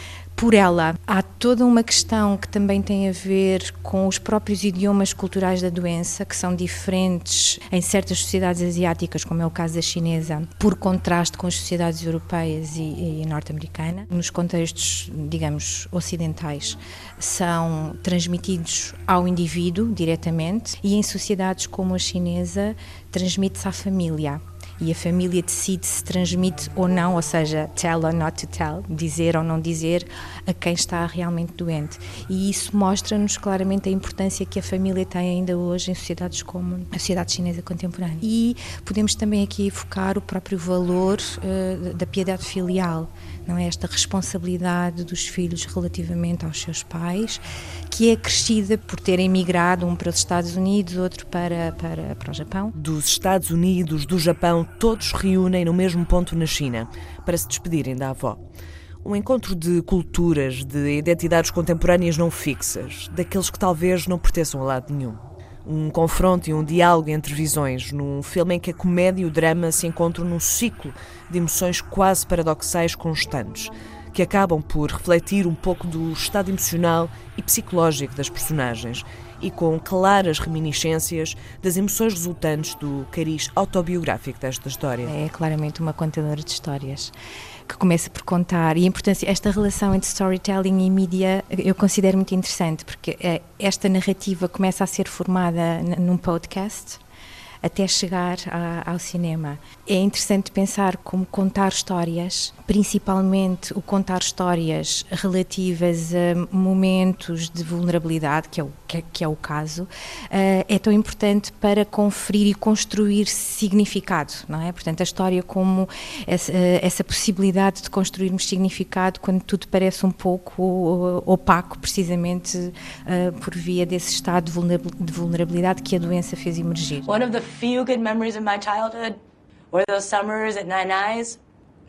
por ela. Há toda uma questão que também tem a ver com os próprios idiomas culturais da doença, que são diferentes em certas sociedades asiáticas, como é o caso da chinesa, por contraste com as sociedades europeias e, e norte-americana. Nos contextos, digamos, ocidentais, são transmitidos ao indivíduo diretamente e em sociedades como a chinesa, transmite-se à família e a família decide se transmite ou não, ou seja, tell or not to tell, dizer ou não dizer a quem está realmente doente. E isso mostra-nos claramente a importância que a família tem ainda hoje em sociedades como a sociedade chinesa contemporânea. E podemos também aqui focar o próprio valor uh, da piedade filial não é esta responsabilidade dos filhos relativamente aos seus pais, que é crescida por terem migrado um para os Estados Unidos, outro para, para, para o Japão. Dos Estados Unidos, do Japão, todos reúnem no mesmo ponto na China para se despedirem da avó. Um encontro de culturas, de identidades contemporâneas não fixas, daqueles que talvez não pertençam a lado nenhum um confronto e um diálogo entre visões, num filme em que a comédia e o drama se encontram num ciclo de emoções quase paradoxais constantes, que acabam por refletir um pouco do estado emocional e psicológico das personagens e com claras reminiscências das emoções resultantes do cariz autobiográfico desta história. É claramente uma contadora de histórias que começa por contar. E a importância esta relação entre storytelling e mídia eu considero muito interessante porque eh, esta narrativa começa a ser formada num podcast até chegar a, ao cinema. É interessante pensar como contar histórias, principalmente o contar histórias relativas a momentos de vulnerabilidade, que é o, que é, que é o caso, uh, é tão importante para conferir e construir significado, não é? Portanto, a história como essa, uh, essa possibilidade de construirmos significado quando tudo parece um pouco uh, opaco, precisamente por via desse estado de vulnerabilidade que a doença fez emergir. One of the few good memories of my childhood were those summers at Nine Eyes.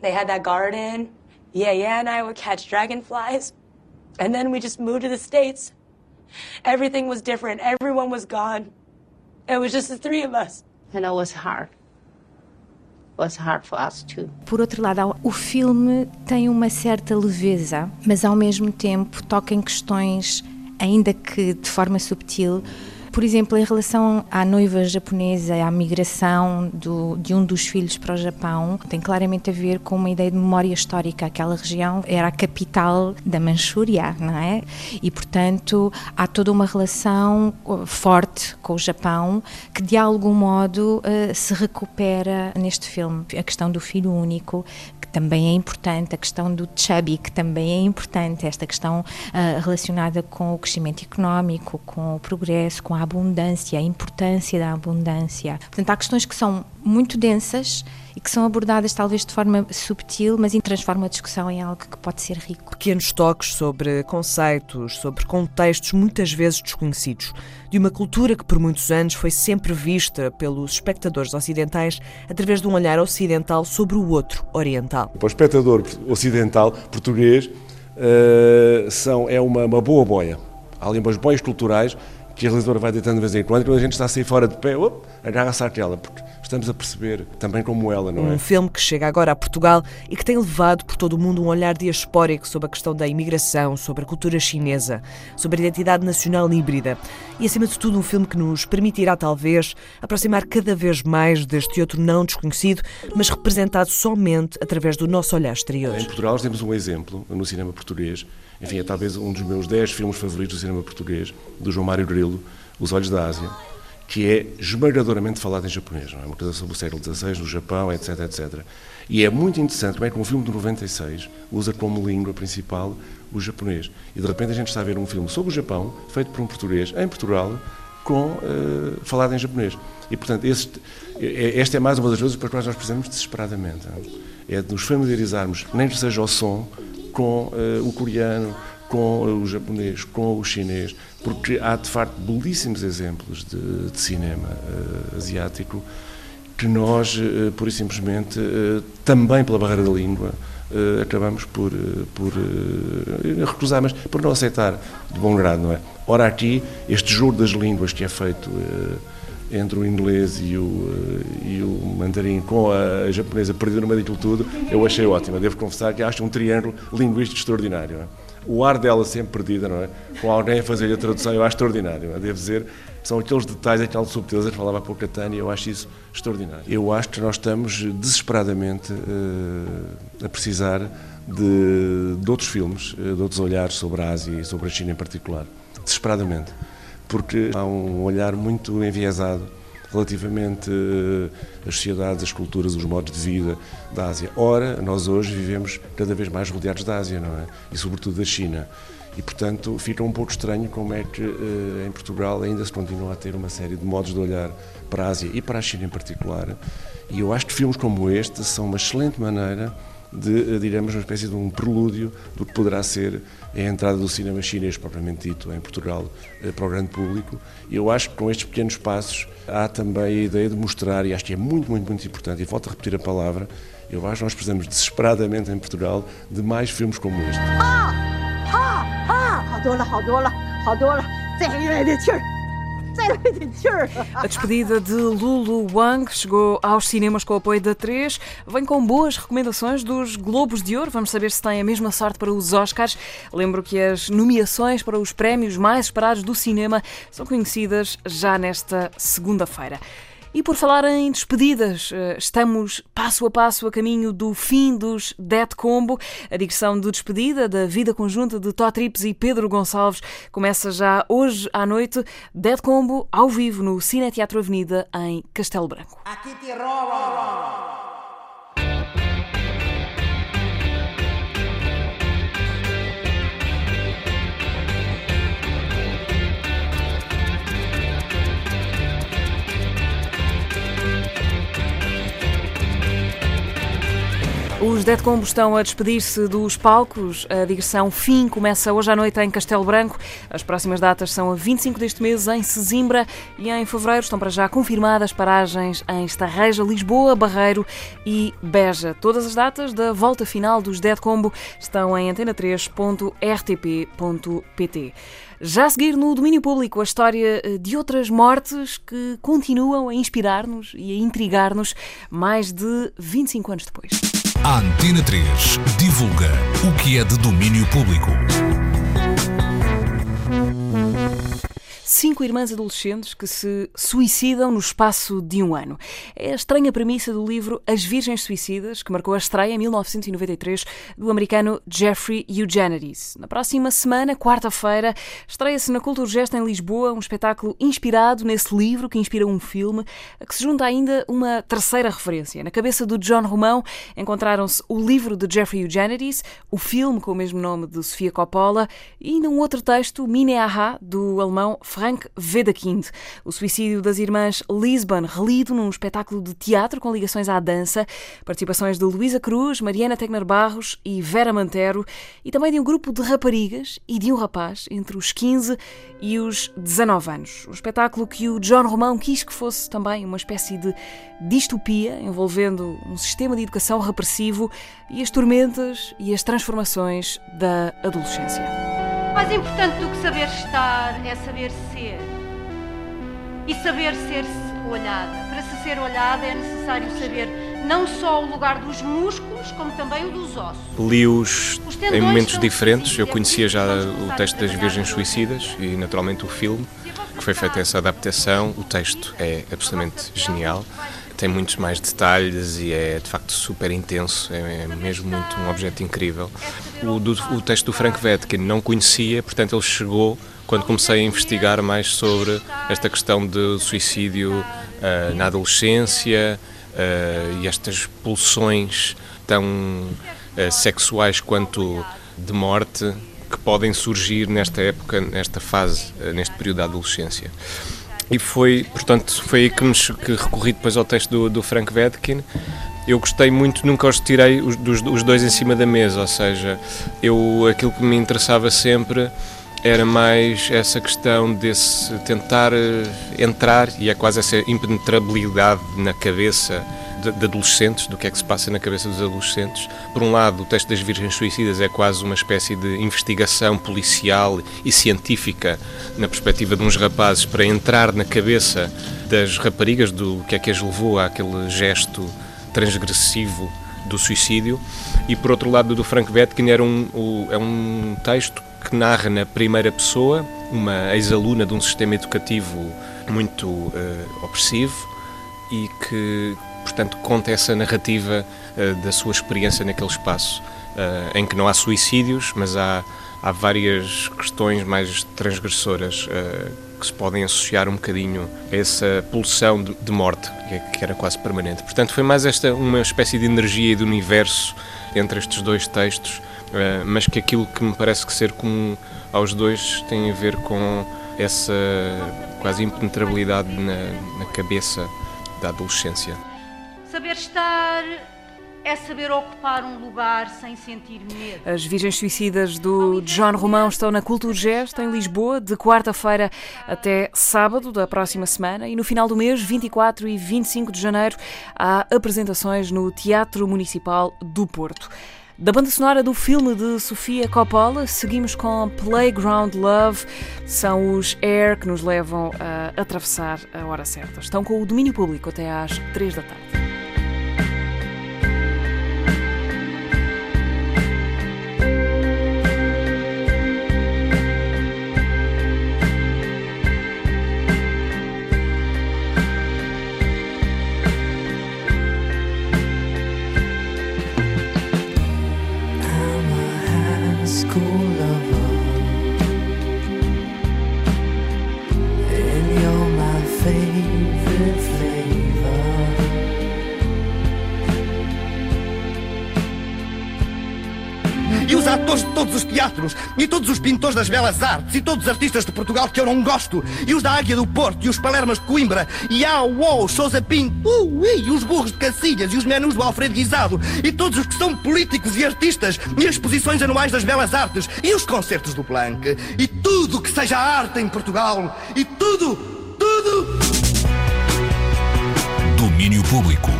They had that garden. Yeah, yeah, and I would catch dragonflies. And then we just moved to the States. Everything was different. Everyone was gone. It was just the three of us. And it was hard. It was hard for us too. Por outro lado, o filme tem uma certa leveza, mas ao mesmo tempo toca em questões, ainda que de forma subtil, por exemplo, em relação à noiva japonesa, à migração do, de um dos filhos para o Japão, tem claramente a ver com uma ideia de memória histórica. Aquela região era a capital da Manchúria, não é? E, portanto, há toda uma relação uh, forte com o Japão que, de algum modo, uh, se recupera neste filme. A questão do filho único, também é importante, a questão do chubby, que também é importante, esta questão uh, relacionada com o crescimento económico, com o progresso, com a abundância, a importância da abundância. Portanto, há questões que são muito densas e que são abordadas talvez de forma subtil, mas transformam a discussão em algo que pode ser rico. Pequenos toques sobre conceitos, sobre contextos muitas vezes desconhecidos, de uma cultura que por muitos anos foi sempre vista pelos espectadores ocidentais através de um olhar ocidental sobre o outro oriental. Para o espectador ocidental português, uh, são, é uma, uma boa boia. Há ali umas boias culturais que a realizadora vai deitando de vez em quando, e quando a gente está a sair fora de pé, agarra-se àquela, porque estamos a perceber também como ela, não é? Um filme que chega agora a Portugal e que tem levado por todo o mundo um olhar diaspórico sobre a questão da imigração, sobre a cultura chinesa, sobre a identidade nacional híbrida e, acima de tudo, um filme que nos permitirá, talvez, aproximar cada vez mais deste outro não desconhecido, mas representado somente através do nosso olhar exterior. Em Portugal temos um exemplo no cinema português, enfim, é talvez um dos meus 10 filmes favoritos do cinema português, do João Mário Grilo, Os Olhos da Ásia que é esmagadoramente falado em japonês, não é? Uma coisa sobre o século XVI, no Japão, etc, etc. E é muito interessante como é que um filme de 96 usa como língua principal o japonês. E de repente a gente está a ver um filme sobre o Japão, feito por um português, em Portugal, com uh, falado em japonês. E, portanto, é, esta é mais uma das coisas para as quais nós precisamos desesperadamente. É? é de nos familiarizarmos, nem que seja o som, com uh, o coreano, com o japonês, com o chinês, porque há de facto belíssimos exemplos de, de cinema uh, asiático que nós, uh, pura e simplesmente, também pela barreira da língua, acabamos por, por recusar, mas por não aceitar de bom grado, não é? Ora, aqui, este jogo das línguas que é feito entre o inglês e o, e o mandarim com a, japonesa perdida no meio daquilo tudo, eu achei ótimo. Devo confessar que acho um triângulo linguístico extraordinário. É? o ar dela sempre perdida, não é? Com alguém a fazer a tradução, eu acho extraordinário. Eu devo dizer, são aqueles detalhes, aquelas subtilezas, falava há pouco a Tânia, eu acho isso extraordinário. Eu acho que nós estamos desesperadamente uh, a precisar de, de outros filmes, de outros olhares sobre a Ásia e sobre a China em particular. Desesperadamente. Porque há um olhar muito enviesado relativamente às sociedades, às culturas, os modos de vida da Ásia. Ora, nós hoje vivemos cada vez mais rodeados da Ásia, não é? E sobretudo da China. E, portanto, fica um pouco estranho como é que em Portugal ainda se continua a ter uma série de modos de olhar para a Ásia e para a China em particular. E eu acho que filmes como este são uma excelente maneira de, digamos, uma espécie de um prelúdio do que poderá ser a entrada do cinema chinês, propriamente dito, em Portugal, para o grande público. E eu acho que com estes pequenos passos há também a ideia de mostrar, e acho que é muito, muito, muito importante, e volto a repetir a palavra, eu acho que nós precisamos desesperadamente em Portugal de mais filmes como este. Ah! Ah! Ah! 好多了，好多了，好多了，再来点劲儿。 [LAUGHS] A despedida de Lulu Wang chegou aos cinemas com o apoio da 3. Vem com boas recomendações dos Globos de Ouro. Vamos saber se tem a mesma sorte para os Oscars. Lembro que as nomeações para os prémios mais esperados do cinema são conhecidas já nesta segunda-feira. E por falar em despedidas, estamos passo a passo a caminho do fim dos Dead Combo. A digressão de despedida da vida conjunta de Tó Trips e Pedro Gonçalves começa já hoje à noite. Dead Combo ao vivo no Cine Teatro Avenida em Castelo Branco. Aqui te roubam. Os Dead Combo estão a despedir-se dos palcos. A digressão Fim começa hoje à noite em Castelo Branco. As próximas datas são a 25 deste mês em Sesimbra e em fevereiro estão para já confirmadas paragens em Estarreja, Lisboa, Barreiro e Beja. Todas as datas da volta final dos Dead Combo estão em antena3.rtp.pt. Já a seguir no domínio público a história de outras mortes que continuam a inspirar-nos e a intrigar-nos mais de 25 anos depois. A Antena 3 divulga o que é de domínio público. Cinco irmãs adolescentes que se suicidam no espaço de um ano. É a estranha premissa do livro As Virgens Suicidas, que marcou a estreia em 1993 do americano Jeffrey Eugenides. Na próxima semana, quarta-feira, estreia-se na Culturgest em Lisboa um espetáculo inspirado nesse livro que inspira um filme, a que se junta ainda uma terceira referência. Na cabeça do John Romão encontraram-se o livro de Jeffrey Eugenides, o filme com o mesmo nome de Sofia Coppola e ainda um outro texto, Mine Aha, do alemão Frank Wedekind. O suicídio das irmãs Lisbon, relido num espetáculo de teatro com ligações à dança. Participações de Luísa Cruz, Mariana Tegner Barros e Vera Mantero. E também de um grupo de raparigas e de um rapaz entre os 15 e os 19 anos. Um espetáculo que o John Romão quis que fosse também uma espécie de distopia envolvendo um sistema de educação repressivo e as tormentas e as transformações da adolescência. Mais importante do que saber estar é saber ser. E saber ser-se olhada. Para se ser olhada é necessário saber não só o lugar dos músculos, como também o dos ossos. Li-os em momentos diferentes. Eu conhecia já o texto das Virgens Suicidas e, naturalmente, o filme, que foi feita essa adaptação. O texto é absolutamente genial tem muitos mais detalhes e é de facto super intenso, é mesmo muito um objeto incrível. O, do, o texto do Frank Vetkin não conhecia, portanto ele chegou quando comecei a investigar mais sobre esta questão de suicídio uh, na adolescência uh, e estas pulsões tão uh, sexuais quanto de morte que podem surgir nesta época, nesta fase, neste período da adolescência. E foi, portanto, foi aí que, me, que recorri depois ao texto do, do Frank Vedkin. Eu gostei muito, nunca os tirei os, dos, os dois em cima da mesa, ou seja, eu, aquilo que me interessava sempre era mais essa questão desse tentar entrar, e é quase essa impenetrabilidade na cabeça de, de, adolescentes, do que é que se passa na cabeça dos adolescentes. Por um lado, o texto das Virgens Suicidas é quase uma espécie de investigação policial e científica na perspectiva de uns rapazes para entrar na cabeça das raparigas, do que é que as levou àquele gesto transgressivo do suicídio, e por outro lado do Frank Vetkin era um, é um texto que narra na primeira pessoa uma ex-aluna de um sistema educativo muito uh, opressivo e que, portanto, conta essa narrativa uh, da sua experiência naquele espaço, uh, em que não há suicídios, mas há, há várias questões mais transgressoras que se podem associar um bocadinho a essa pulsão de, de morte, que, é, que era quase permanente. Portanto, foi mais esta uma espécie de energia e de universo entre estes dois textos, mas que aquilo que me parece que ser comum aos dois tem a ver com essa quase impenetrabilidade na, na cabeça da adolescência. Saber estar é saber ocupar um lugar sem sentir medo. As Virgens Suicidas do John Romão estão na Culturgest, em Lisboa, de quarta-feira até sábado da próxima semana. E no final do mês, 24 e 25 de janeiro, há apresentações no Teatro Municipal do Porto. Da banda sonora do filme de Sofia Coppola, seguimos com Playground Love. São os Air que nos levam a atravessar a hora certa. Estão com o domínio público até às 3 da tarde. E todos os pintores das belas artes, e todos os artistas de Portugal que eu não gosto, e os da Águia do Porto, e os Palermas de Coimbra, e a UOL, Sousa Pinto, uh, e os burros de Cacilhas, e os menus do Alfredo Guisado, e todos os que são políticos e artistas, e as exposições anuais das belas artes, e os concertos do Planck, e tudo que seja arte em Portugal, e tudo, tudo. Domínio Público.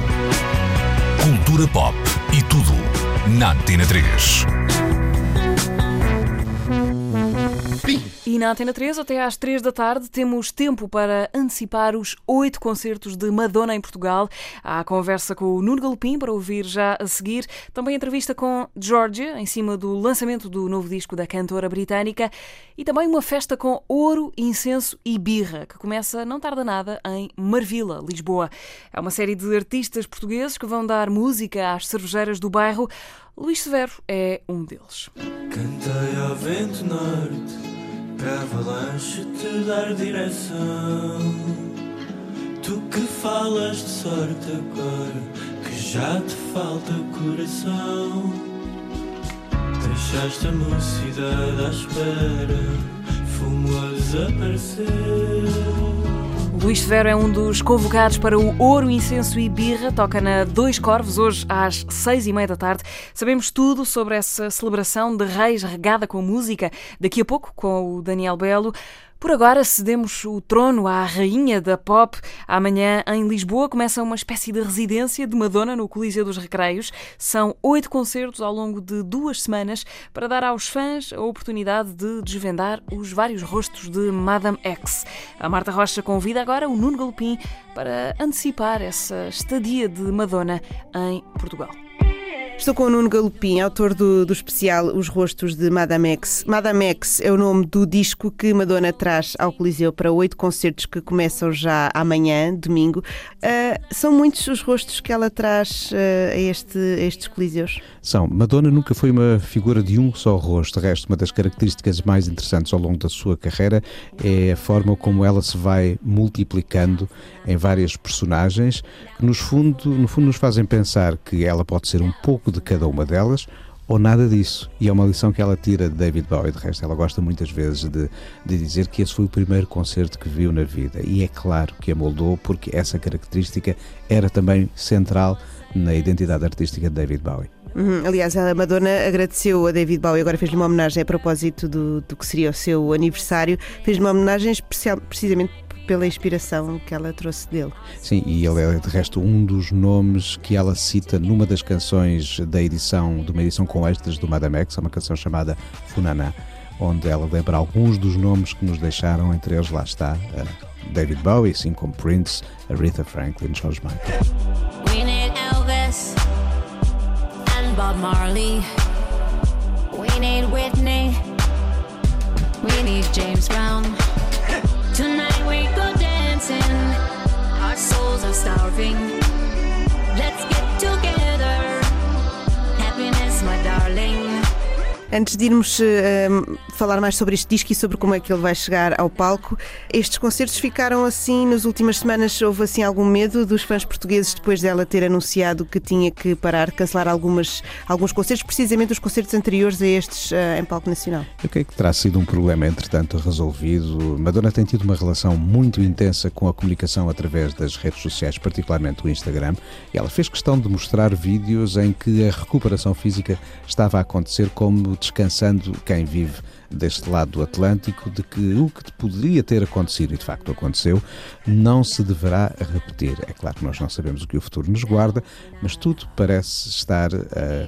Cultura pop e tudo na Antena 3. thing. E na Antena 3, até às 3 da tarde, temos tempo para antecipar os oito concertos de Madonna em Portugal. Há a conversa com o Nuno Galopim para ouvir já a seguir. Também entrevista com Georgia, em cima do lançamento do novo disco da cantora britânica. E também uma festa com ouro, incenso e birra, que começa não tarda nada em Marvila, Lisboa. É uma série de artistas portugueses que vão dar música às cervejeiras do bairro. Luís Severo é um deles. Cantei ao vento norte para a avalanche te dar direção. Tu que falas de sorte agora, que já te falta coração. Deixaste a mocidade à espera, fumo a desaparecer. Luís Severo é um dos convocados para o Ouro, Incenso e Birra. Toca na Dois Corvos, hoje às seis e meia da tarde. Sabemos tudo sobre essa celebração de reis regada com música. Daqui a pouco, com o Daniel Belo. Por agora, cedemos o trono à rainha da pop. Amanhã, em Lisboa, começa uma espécie de residência de Madonna no Coliseu dos Recreios. São oito concertos ao longo de duas semanas para dar aos fãs a oportunidade de desvendar os vários rostos de Madame X. A Marta Rocha convida agora o Nuno Galopim para antecipar essa estadia de Madonna em Portugal. Estou com o Nuno Galopim, autor do, do especial Os Rostos de Madame X. Madame X é o nome do disco que Madonna traz ao Coliseu para oito concertos que começam já amanhã, domingo. Uh, são muitos os rostos que ela traz uh, a, este, a estes Coliseus? São. Madonna nunca foi uma figura de um só rosto. De resto, uma das características mais interessantes ao longo da sua carreira é a forma como ela se vai multiplicando em várias personagens que, nos fundo, no fundo, nos fazem pensar que ela pode ser um pouco de cada uma delas ou nada disso. E é uma lição que ela tira de David Bowie. De resto, ela gosta muitas vezes de, de dizer que esse foi o primeiro concerto que viu na vida. E é claro que a moldou, porque essa característica era também central na identidade artística de David Bowie. Uhum. Aliás, a Madonna agradeceu a David Bowie, agora fez-lhe uma homenagem a propósito do, do que seria o seu aniversário, fez-lhe uma homenagem especial, precisamente pela inspiração que ela trouxe dele. Sim, e ele é de resto um dos nomes que ela cita numa das canções da edição, de uma edição com extras do Madame X, uma canção chamada Funana, onde ela lembra alguns dos nomes que nos deixaram, entre eles lá está David Bowie, assim como Prince, Aretha Franklin, George Michael. Bob Marley. We need Whitney. We need James Brown. Tonight we go dancing. Our souls are starving. Let's get together. Antes de irmos uh, falar mais sobre este disco e sobre como é que ele vai chegar ao palco, estes concertos ficaram assim nas últimas semanas. Houve assim algum medo dos fãs portugueses depois dela ter anunciado que tinha que parar, cancelar algumas, alguns concertos, precisamente os concertos anteriores a estes uh, em palco nacional? Eu creio que terá sido um problema, entretanto, resolvido. Madonna tem tido uma relação muito intensa com a comunicação através das redes sociais, particularmente o Instagram. E ela fez questão de mostrar vídeos em que a recuperação física estava a acontecer como descansando quem vive deste lado do Atlântico de que o que poderia ter acontecido, e de facto aconteceu, não se deverá repetir. É claro que nós não sabemos o que o futuro nos guarda, mas tudo parece estar uh,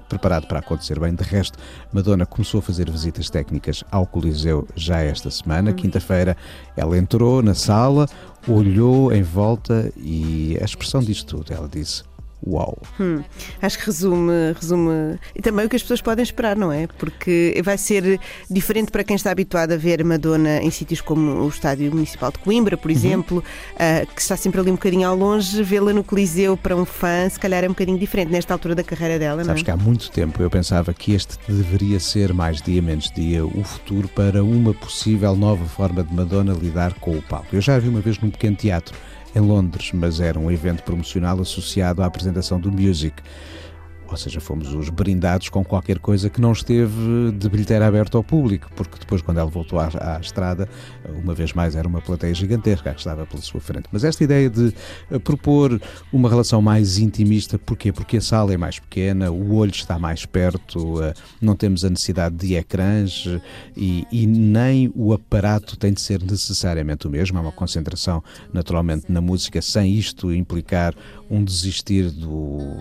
preparado para acontecer bem. De resto, Madonna começou a fazer visitas técnicas ao Coliseu já esta semana. Uhum. Quinta-feira ela entrou na sala, olhou em volta e a expressão diz tudo. Ela disse: Uau! Hum, acho que resume, resume. E também o que as pessoas podem esperar, não é? Porque vai ser diferente para quem está habituado a ver Madonna em sítios como o Estádio Municipal de Coimbra, por uhum. exemplo, uh, que está sempre ali um bocadinho ao longe, vê-la no Coliseu para um fã, se calhar é um bocadinho diferente nesta altura da carreira dela, Sabes não é? que há muito tempo eu pensava que este deveria ser, mais dia menos dia, o futuro para uma possível nova forma de Madonna lidar com o palco. Eu já a vi uma vez num pequeno teatro em Londres, mas era um evento promocional associado à apresentação do Music ou seja, fomos os brindados com qualquer coisa que não esteve de bilheteira aberta ao público, porque depois, quando ela voltou à, à, estrada, uma vez mais era uma plateia gigantesca que estava pela sua frente. Mas esta ideia de eh, propor uma relação mais intimista, porquê? Porque a sala é mais pequena, o olho está mais perto, eh, não temos a necessidade de ecrãs eh, e, e nem o aparato tem de ser necessariamente o mesmo. Há uma concentração, naturalmente, na música, sem isto implicar um desistir do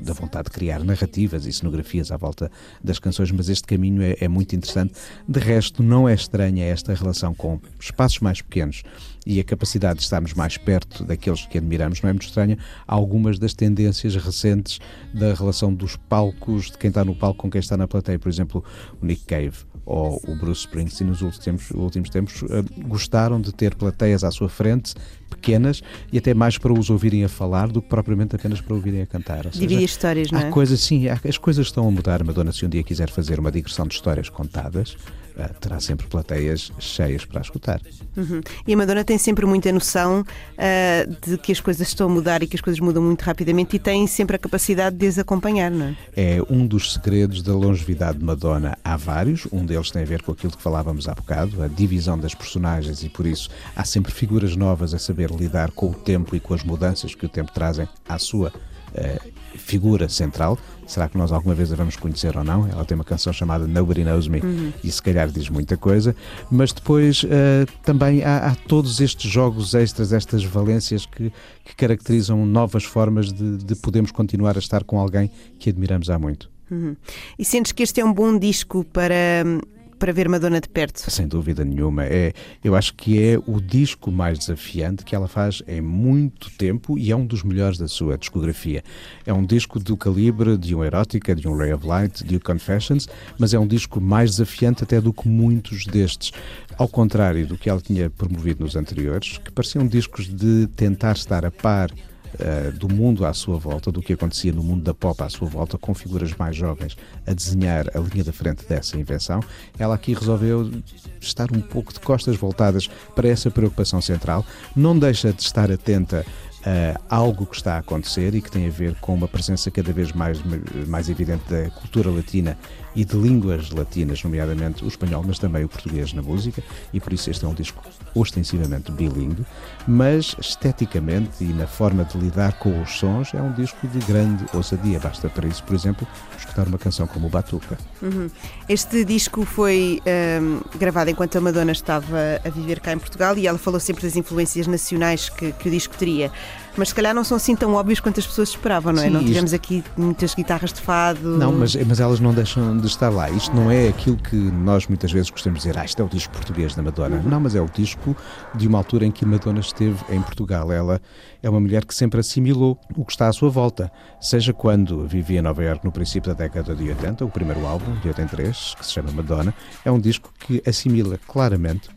da vontade de criar narrativas e cenografias à volta das canções, mas este caminho é, é muito interessante. De resto, não é estranha esta relação com espaços mais pequenos e a capacidade de estarmos mais perto daqueles que admiramos não é muito estranha. Algumas das tendências recentes da relação dos palcos, de quem está no palco com quem está na plateia. Por exemplo, o Nick Cave ou o Bruce Springsteen nos últimos últimos tempos uh, gostaram de ter plateias à sua frente, pequenas, e até mais para os ouvirem a falar do que propriamente apenas para ouvirem a cantar. Dividir histórias, não é? Há coisas, sim, há, as coisas estão a mudar. Madonna, se um dia quiser fazer uma digressão de histórias contadas, uh, terá sempre plateias cheias para escutar. Uhum. E a Madonna tem sempre muita noção uh, de que as coisas estão a mudar e que as coisas mudam muito rapidamente e tem sempre a capacidade de as acompanhar, não é? É um dos segredos da longevidade de Madonna. Há vários, um deles tem a ver com aquilo que falávamos há bocado, a divisão das personagens e por isso há sempre figuras novas a saber lidar com o tempo e com as mudanças que o tempo trazem à sua uh, figura central. Será que nós alguma vez a vamos conhecer ou não? Ela tem uma canção chamada Nobody Knows Me uhum. e se calhar diz muita coisa, mas depois uh, também há, há, todos estes jogos extras, estas valências que, que caracterizam novas formas de, de podermos continuar a estar com alguém que admiramos há muito. Uhum. E sentes que este é um bom disco para para ver Madonna de perto. Sem dúvida nenhuma. É, eu acho que é o disco mais desafiante que ela faz em muito tempo e é um dos melhores da sua discografia. É um disco do calibre de um Erótica, de um Ray of Light, de um Confessions, mas é um disco mais desafiante até do que muitos destes. Ao contrário do que ela tinha promovido nos anteriores, que pareciam discos de tentar estar a par uh, do mundo à sua volta, do que acontecia no mundo da pop à sua volta, com figuras mais jovens a desenhar a linha da frente dessa invenção, ela aqui resolveu estar um pouco de costas voltadas para essa preocupação central, não deixa de estar atenta uh, algo que está a acontecer e que tem a ver com uma presença cada vez mais, mais evidente da cultura latina e de línguas latinas, nomeadamente o espanhol, mas também o português na música, e por isso este é um disco ostensivamente bilingue, mas esteticamente e na forma de lidar com os sons é um disco de grande ousadia. Basta para isso, por exemplo, escutar uma canção como o Batuca. Uhum. Este disco foi um, gravado enquanto a Madonna estava a viver cá em Portugal e ela falou sempre das influências nacionais que, que o disco teria. Mas se calhar não são assim tão óbvios quanto as pessoas esperavam, não é? Sim, não isto- tivemos aqui muitas guitarras de fado. Não, mas, mas elas não deixam de estar lá. Isto não é aquilo que nós muitas vezes gostamos de dizer, ah, isto é o disco português da Madonna. Não, mas é o disco de uma altura em que Madonna esteve em Portugal. Ela é uma mulher que sempre assimilou o que está à sua volta. Seja quando vivia em Nova Iorque no princípio da década de 80, o primeiro álbum, de 83, que se chama Madonna, é um disco que assimila claramente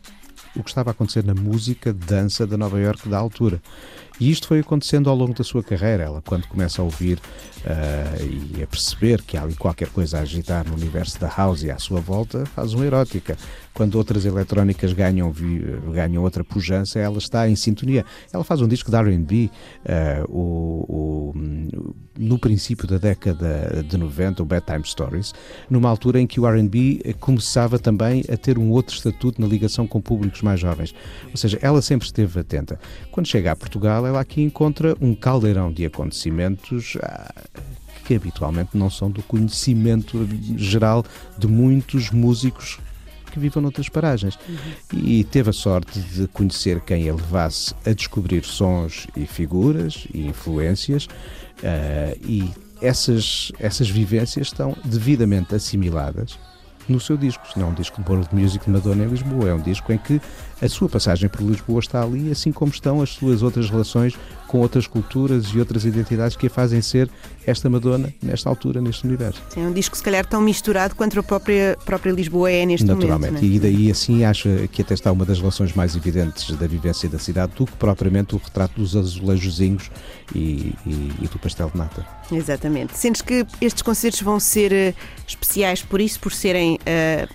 o que estava a acontecer na música, dança da Nova Iorque da altura. E isto foi acontecendo ao longo da sua carreira. Ela, quando começa a ouvir ah, e a perceber que há ali qualquer coisa a agitar no universo da house e à sua volta, faz uma erótica. Quando outras eletrónicas ganham, ganham outra pujança, ela está em sintonia. Ela faz um disco de RB ah, o- o- no princípio da década de 90, o Bedtime Stories, numa altura em que o RB começava também a ter um outro estatuto na ligação com públicos mais jovens. Ou seja, ela sempre esteve atenta. Quando chega a Portugal, ela aqui encontra um caldeirão de acontecimentos. ah, que habitualmente não são do conhecimento geral de muitos músicos que vivam noutras paragens. E teve a sorte de conhecer quem a levasse a descobrir sons e figuras e influências, ah, e essas, essas vivências estão devidamente assimiladas no seu disco. Não é um disco de World Music de Madonna em Lisboa, é um disco em que a sua passagem por Lisboa está ali, assim como estão as suas outras relações com outras culturas e outras identidades que a fazem ser esta Madonna nesta altura, neste universo. É um disco se calhar tão misturado quanto a própria, própria Lisboa é neste Naturalmente. momento. não é? E daí assim acho que até está uma das relações mais evidentes da vivência da cidade do que propriamente o retrato dos azulejozinhos e, e, e do pastel de nata. Exatamente. Sentes que estes concertos vão ser eh, especiais por isso, por serem eh,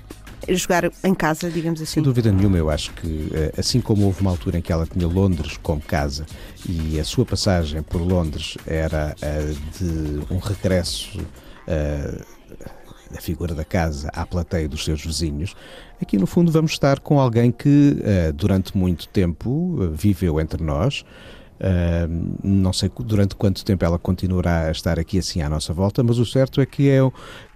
jogar em casa, digamos assim? Sem dúvida nenhuma, eu acho que eh, assim como houve uma altura em que ela tinha Londres como casa e a sua passagem por Londres era a de um regresso eh, da figura da casa à plateia dos seus vizinhos, aqui no fundo vamos estar com alguém que eh, durante muito tempo eh, viveu entre nós. Uh, não sei durante quanto tempo ela continuará a estar aqui assim à nossa volta, mas o certo é que é,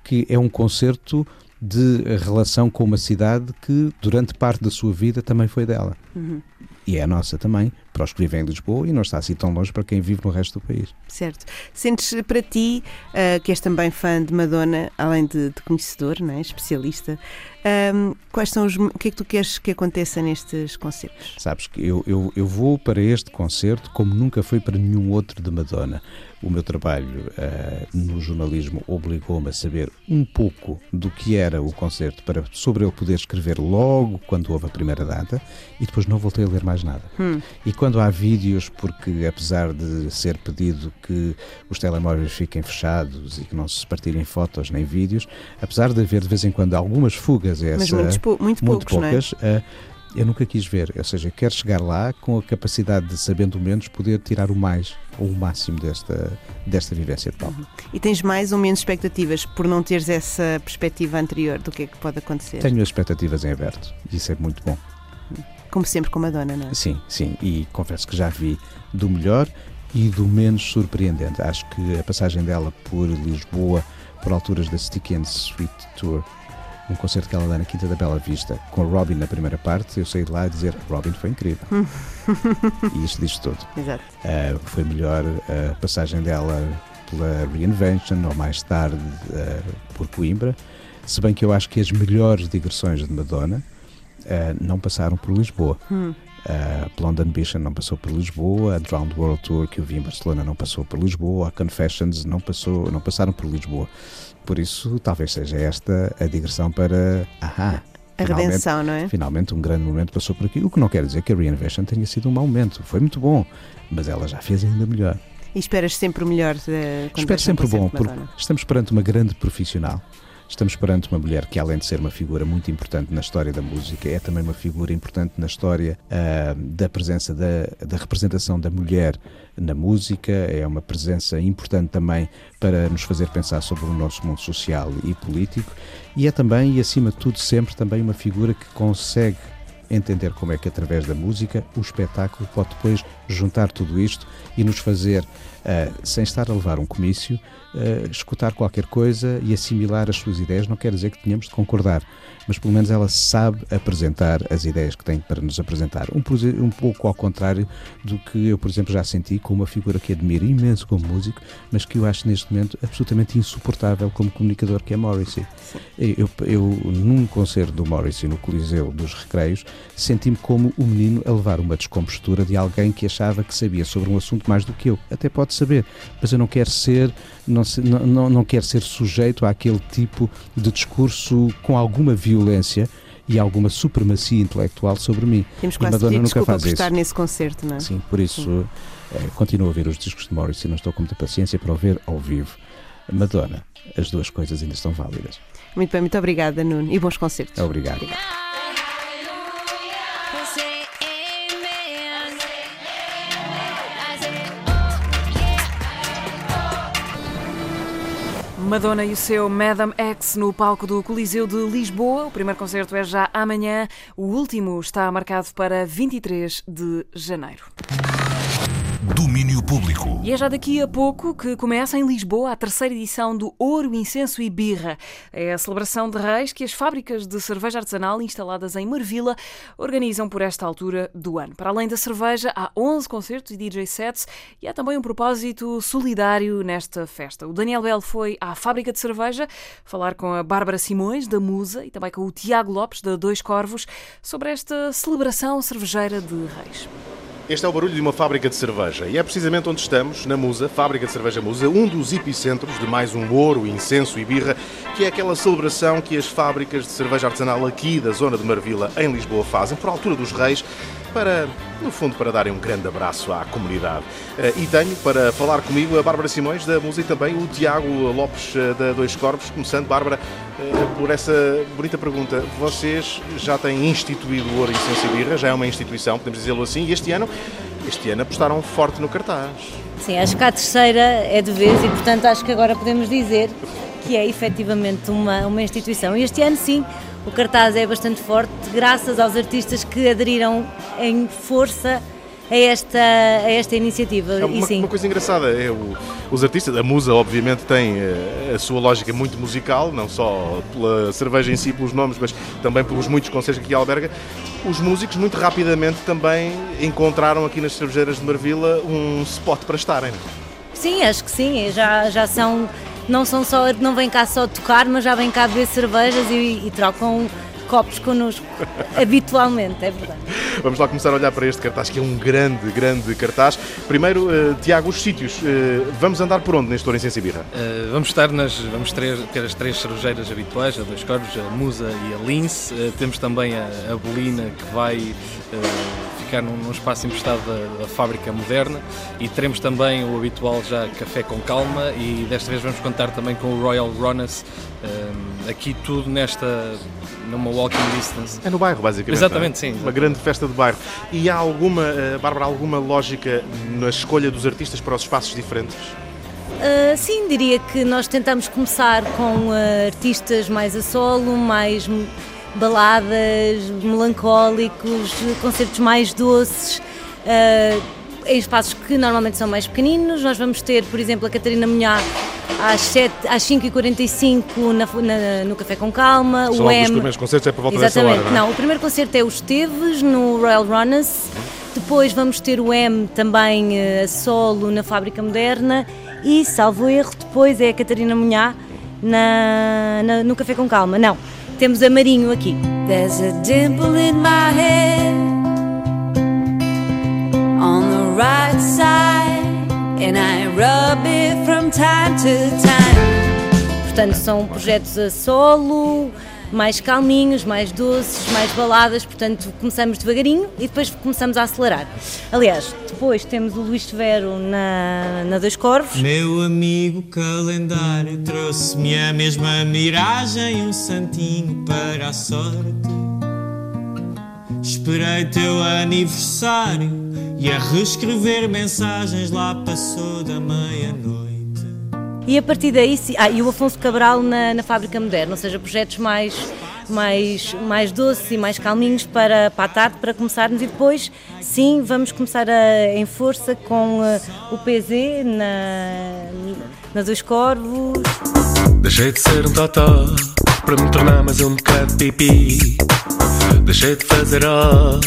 que é um concerto de relação com uma cidade que durante parte da sua vida também foi dela. Uhum. E é a nossa também, para os que vivem em Lisboa e não está assim tão longe para quem vive no resto do país. Certo. Sentes para ti, eh, que és também fã de Madonna, além de, de conhecedor, não é? especialista, ahm, quais são os, o que é que tu queres que aconteça nestes concertos? Sabes que eu, eu, eu vou para este concerto como nunca fui para nenhum outro de Madonna. O meu trabalho eh, no jornalismo obrigou-me a saber um pouco do que era o concerto para sobre ele poder escrever logo quando houve a primeira data e depois não voltei a ler mais nada. Hum. E quando há vídeos, porque apesar de ser pedido que os telemóveis fiquem fechados e que não se partilhem fotos nem vídeos, apesar de haver de vez em quando algumas fugas, Mas essa, muitos pou- muito poucos, é? poucas, eh, eu nunca quis ver. Ou seja, quero chegar lá com a capacidade de, sabendo menos, poder tirar o mais ou o máximo desta, desta vivência de palco. E tens mais ou menos expectativas por não teres essa perspectiva anterior do que é que pode acontecer? Tenho as expectativas em aberto. Isso é muito bom. Como sempre com Madonna, não é? Sim, sim. E confesso que já vi do melhor e do menos surpreendente. Acho que a passagem dela por Lisboa, por alturas da Sticky and Sweet Tour, um concerto que ela dá na Quinta da Bela Vista, com Robin na primeira parte, eu saí de lá a dizer Robin foi incrível. [LAUGHS] e isto diz tudo. Exato. Uh, foi melhor a passagem dela pela Reinvention ou mais tarde uh, por Coimbra, se bem que eu acho que as melhores digressões de Madonna uh, não passaram por Lisboa. Hum. A Blonde Ambition não passou por Lisboa, a Drowned World Tour que eu vi em Barcelona não passou por Lisboa, a Confessions não, passou, não passaram por Lisboa. Por isso, talvez seja esta a digressão para. Ahá! A redenção, não é? Finalmente um grande momento passou por aqui. O que não quer dizer que a Reinvention tenha sido um mau momento. Foi muito bom, mas ela já fez ainda melhor. E esperas sempre o melhor de, Espero sempre o bom, porque estamos perante uma grande profissional. Estamos perante uma mulher que, além de ser uma figura muito importante na história da música, é também uma figura importante na história ah, da presença, da, da representação da mulher na música, é uma presença importante também para nos fazer pensar sobre o nosso mundo social e político, e é também, e acima de tudo, sempre também uma figura que consegue entender como é que, através da música, o espetáculo pode depois juntar tudo isto e nos fazer, uh, sem estar a levar um comício, uh, escutar qualquer coisa e assimilar as suas ideias. Não quer dizer que tenhamos de concordar, mas pelo menos ela sabe apresentar as ideias que tem para nos apresentar. Um, um pouco ao contrário do que eu, por exemplo, já senti com uma figura que admiro imenso como músico, mas que eu acho neste momento absolutamente insuportável como comunicador, que é Morrissey. Eu, eu, num concerto do Morrissey no Coliseu dos Recreios, senti-me como o um menino a levar uma descompostura de alguém que achava que sabia sobre um assunto mais do que eu. Até pode saber, mas eu não quero ser, não, não, não quero ser sujeito àquele tipo de discurso com alguma violência e alguma supremacia intelectual sobre mim. Temos quase Madonna pedir nunca faz por isso. estar nesse concerto, não é? Sim, por isso é, continuo a ouvir os discos de Morrissey, não estou com muita paciência para ouvir ao vivo. Madonna, as duas coisas ainda estão válidas. Muito bem, muito obrigada, Nuno, e bons concertos. Obrigado. Madonna e o seu Madame X no palco do Coliseu de Lisboa. O primeiro concerto é já amanhã, o último está marcado para 23 de janeiro. Público. E é já daqui a pouco que começa em Lisboa a terceira edição do Ouro, Incenso e Birra. É a celebração de reis que as fábricas de cerveja artesanal instaladas em Marvila organizam por esta altura do ano. Para além da cerveja, há 11 concertos e DJ sets e há também um propósito solidário nesta festa. O Daniel Bell foi à fábrica de cerveja falar com a Bárbara Simões, da Musa, e também com o Tiago Lopes, da Dois Corvos, sobre esta celebração cervejeira de reis. Este é o barulho de uma fábrica de cerveja. E é precisamente onde estamos, na Musa, fábrica de cerveja Musa, um dos epicentros de mais um ouro, incenso e birra, que é aquela celebração que as fábricas de cerveja artesanal aqui da zona de Marvila, em Lisboa, fazem por altura dos reis, para, no fundo, para darem um grande abraço à comunidade. E tenho para falar comigo a Bárbara Simões, da Musa, e também o Tiago Lopes, da Dois Corpos. Começando, Bárbara, por essa bonita pergunta. Vocês já têm instituído o Ouro e Birra, já é uma instituição, podemos dizê-lo assim, e este ano, este ano apostaram forte no cartaz. Sim, acho que a terceira é de vez e, portanto, acho que agora podemos dizer que é efetivamente uma, uma instituição. Este ano, sim, o cartaz é bastante forte, graças aos artistas que aderiram em força a esta, a esta iniciativa. É uma, uma coisa engraçada é o, os artistas, a Musa obviamente tem a, a sua lógica muito musical, não só pela cerveja em si, pelos nomes, mas também pelos muitos concertos que alberga. Os músicos muito rapidamente também encontraram aqui nas cervejeiras de Marvila um spot para estarem. Sim, acho que sim, já, já são não são só, não vêm cá só tocar, mas já vêm cá beber cervejas e, e trocam copos connosco [LAUGHS] habitualmente, é verdade. Vamos lá começar a olhar para este cartaz, que é um grande, grande cartaz. Primeiro, uh, Tiago, os sítios. Uh, vamos andar por onde neste Ouro Incenso e Birra? Uh, vamos estar nas. Vamos ter, ter as três cervejeiras habituais, a Dois Corvos, a Musa e a Lince. temos também a, a Bolina, que vai ficar num, num, espaço emprestado da, da, fábrica moderna e teremos também o habitual já café com calma e desta vez vamos contar também com o Royal Runners um, aqui tudo nesta numa walking distance. É no bairro, basicamente. Exatamente, é? sim. Uma grande festa de bairro. E há alguma, Bárbara, alguma lógica na escolha dos artistas para os espaços diferentes? Uh, sim, diria que nós tentamos começar com uh, artistas mais a solo, mais baladas, melancólicos, concertos mais doces, uh, em espaços que normalmente são mais pequeninos. Nós vamos ter, por exemplo, a Catarina Munhá às, 7, às 5h45 na, na, no Café com Calma. São o M... os primeiros concertos é por volta Exatamente. dessa hora, não, é? não, o primeiro concerto é os Teves, no Royal Runners. Depois vamos ter o M também a solo na Fábrica Moderna. E, salvo erro, depois é a Catarina Munhá na, na, no Café com Calma. Não, temos a Marinho aqui. There's a dimple in my head right side and I rub it from time to time. Portanto, são projetos a solo, mais calminhos, mais doces, mais baladas, portanto começamos devagarinho e depois começamos a acelerar. Aliás, depois temos o Luís Severo na, na Dois Corvos. Meu amigo calendário trouxe-me a mesma miragem, um santinho para a sorte. Esperei teu aniversário e a reescrever mensagens lá passou da meia-noite. E a partir daí, sim- ah, e o Afonso Cabral na, na Fábrica Moderna, ou seja, projetos mais, mais, mais doces e mais calminhos para, para a tarde, para começarmos. E depois, sim, vamos começar a- em força com eh, o PZ na, na Dois Corvos. Deixei de ser um totó para me tornar mais um bocado pipi. Deixei de fazer ó,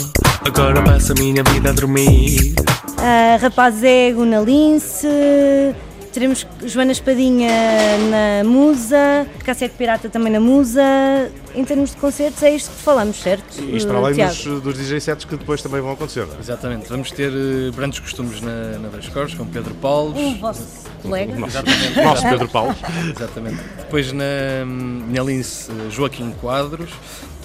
agora passo a minha vida a dormir. a Rapaz Ego na Lince, teremos Joana Espadinha na Musa, Cassete Pirata também na Musa. Em termos de concertos, é isto que falamos, certo? Isto para além dos, dos DJ sets que depois também vão acontecer. não é? Exatamente, vamos ter eh, grandes costumes na, na Dois Cores, com Pedro Paulo. Um vosso colega. Exatamente. Nosso Pedro Paulo. Exatamente. Depois na, na Lince, eh, Joaquim Quadros.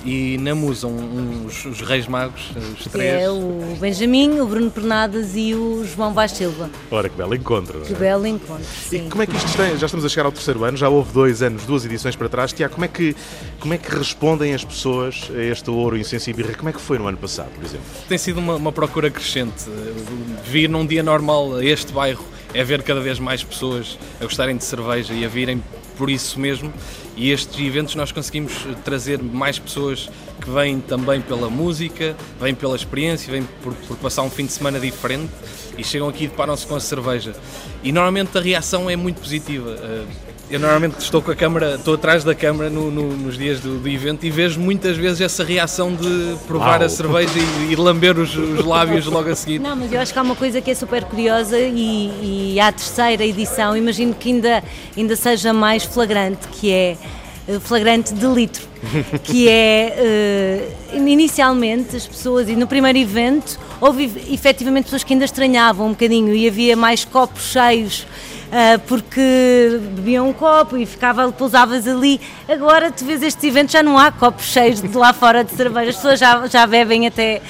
E na Musa, um, uns- os Reis Magos, eh, os Que três. é o Benjamin, o Bruno Pernadas e o João Vaz Silva. Ora, que belo encontro. não é? Que belo encontro. E como é que isto tem? Já estamos a chegar ao terceiro ano, já houve dois anos, duas edições para trás. Tiago, como é que, como é que respondem as pessoas a este ouro, incenso e birra? Como é que foi no ano passado, por exemplo? Tem sido uma, uma procura crescente. Vir num dia normal a este bairro é ver cada vez mais pessoas a gostarem de cerveja e a virem por isso mesmo. E estes eventos nós conseguimos eh, trazer mais pessoas que vêm também pela música, vêm pela experiência, vêm por, por passar um fim de semana diferente e chegam aqui e deparam-se com a cerveja. E normalmente a reação é muito positiva. Eh, Eu normalmente estou com a câmara, estou atrás da câmara no- no- nos dias do, do evento e vejo muitas vezes essa reação de provar Uau. a cerveja e, e lamber os, os lábios logo a seguir. Não, mas eu acho que há uma coisa que é super curiosa e, e à terceira edição imagino que ainda, ainda seja mais flagrante, que é eh, flagrante de litro, [LAUGHS] que é eh, inicialmente as pessoas, e no primeiro evento houve efetivamente pessoas que ainda estranhavam um bocadinho e havia mais copos cheios porque bebiam um copo e ficava, pousavas ali. Agora tu vês estes eventos, já não há copos cheios de lá fora de cerveja, as pessoas já, já bebem até,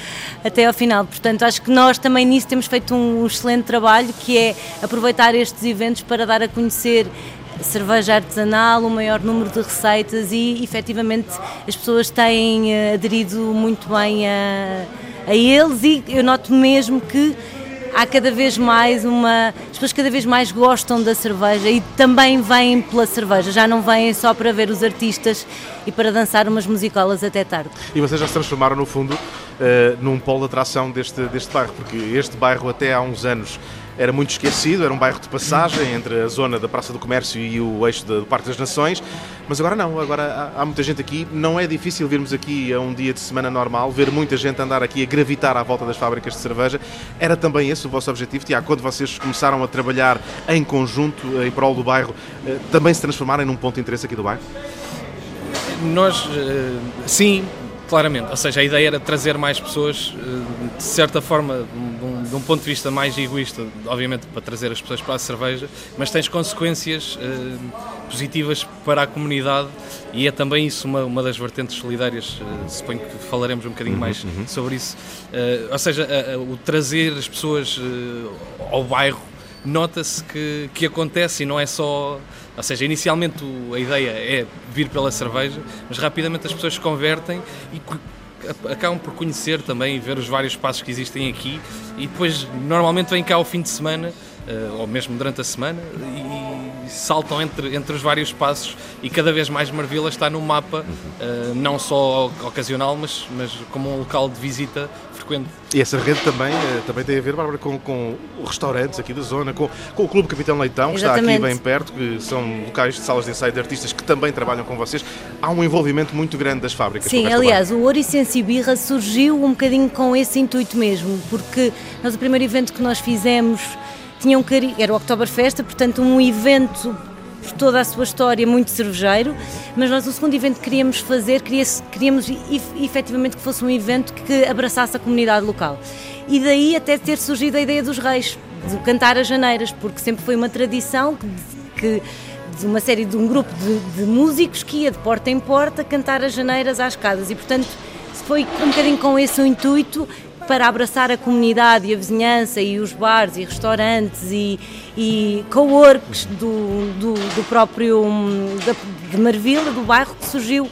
até ao final. Portanto, acho que nós também nisso temos feito um excelente trabalho, que é aproveitar estes eventos para dar a conhecer cerveja artesanal, o maior número de receitas e efetivamente as pessoas têm eh, aderido muito bem a, a eles e eu noto mesmo que há cada vez mais uma. As pessoas cada vez mais gostam da cerveja e também vêm pela cerveja, já não vêm só para ver os artistas e para dançar umas musicolas até tarde. E vocês já se transformaram, no fundo, eh, num polo de atração deste, deste bairro, porque este bairro até há uns anos era muito esquecido, era um bairro de passagem entre a zona da Praça do Comércio e o eixo do Parque das Nações, mas agora não, agora há, há muita gente aqui, não é difícil virmos aqui a um dia de semana normal, ver muita gente andar aqui a gravitar à volta das fábricas de cerveja, era também esse o vosso objetivo, Tiago, quando vocês começaram a trabalhar em conjunto, em prol do bairro, eh, também se transformarem num ponto de interesse aqui do bairro? Nós, eh, sim, claramente. Ou seja, a ideia era trazer mais pessoas, eh, de certa forma, de um, ponto de vista mais egoísta, obviamente para trazer as pessoas para a cerveja, mas tens consequências eh, positivas para a comunidade e é também isso uma, uma das vertentes solidárias. eh, suponho que falaremos um bocadinho Uhum, mais uhum. sobre isso. Eh, ou seja, o trazer as pessoas ao bairro nota-se que, que acontece e não é só. Ou seja, inicialmente a ideia é vir pela cerveja, mas rapidamente as pessoas se convertem e acabam por conhecer também e ver os vários passos que existem aqui e depois normalmente vêm cá ao fim de semana eh, ou mesmo durante a semana e saltam entre, entre os vários passos e cada vez mais Marvila está no mapa eh, não só ocasional mas, mas como um local de visita frequente. E essa rede também, eh, também tem a ver, Bárbara, com, com os restaurantes aqui da zona, com, com o Clube Capitão Leitão, que está aqui Exatamente. bem perto, que são locais de salas de ensaio de artistas que também trabalham com vocês. Há um envolvimento muito grande das fábricas. Sim, aliás, o Oricense e Birra surgiu um bocadinho com esse intuito mesmo, porque nós o primeiro evento que nós fizemos tinha um cari- era o Oktoberfest, portanto um evento por toda a sua história muito cervejeiro, mas nós o segundo evento que queríamos fazer, queríamos ef- efetivamente que fosse um evento que abraçasse a comunidade local. E daí até ter surgido a ideia dos reis, de cantar as janeiras, porque sempre foi uma tradição que, que de uma série de um grupo de, de músicos que ia de porta em porta cantar as janeiras às casas e portanto foi um bocadinho com esse o intuito para abraçar a comunidade e a vizinhança e os bares e restaurantes e, e co-works do, do, do próprio hum, da, de Marvila, do bairro que surgiu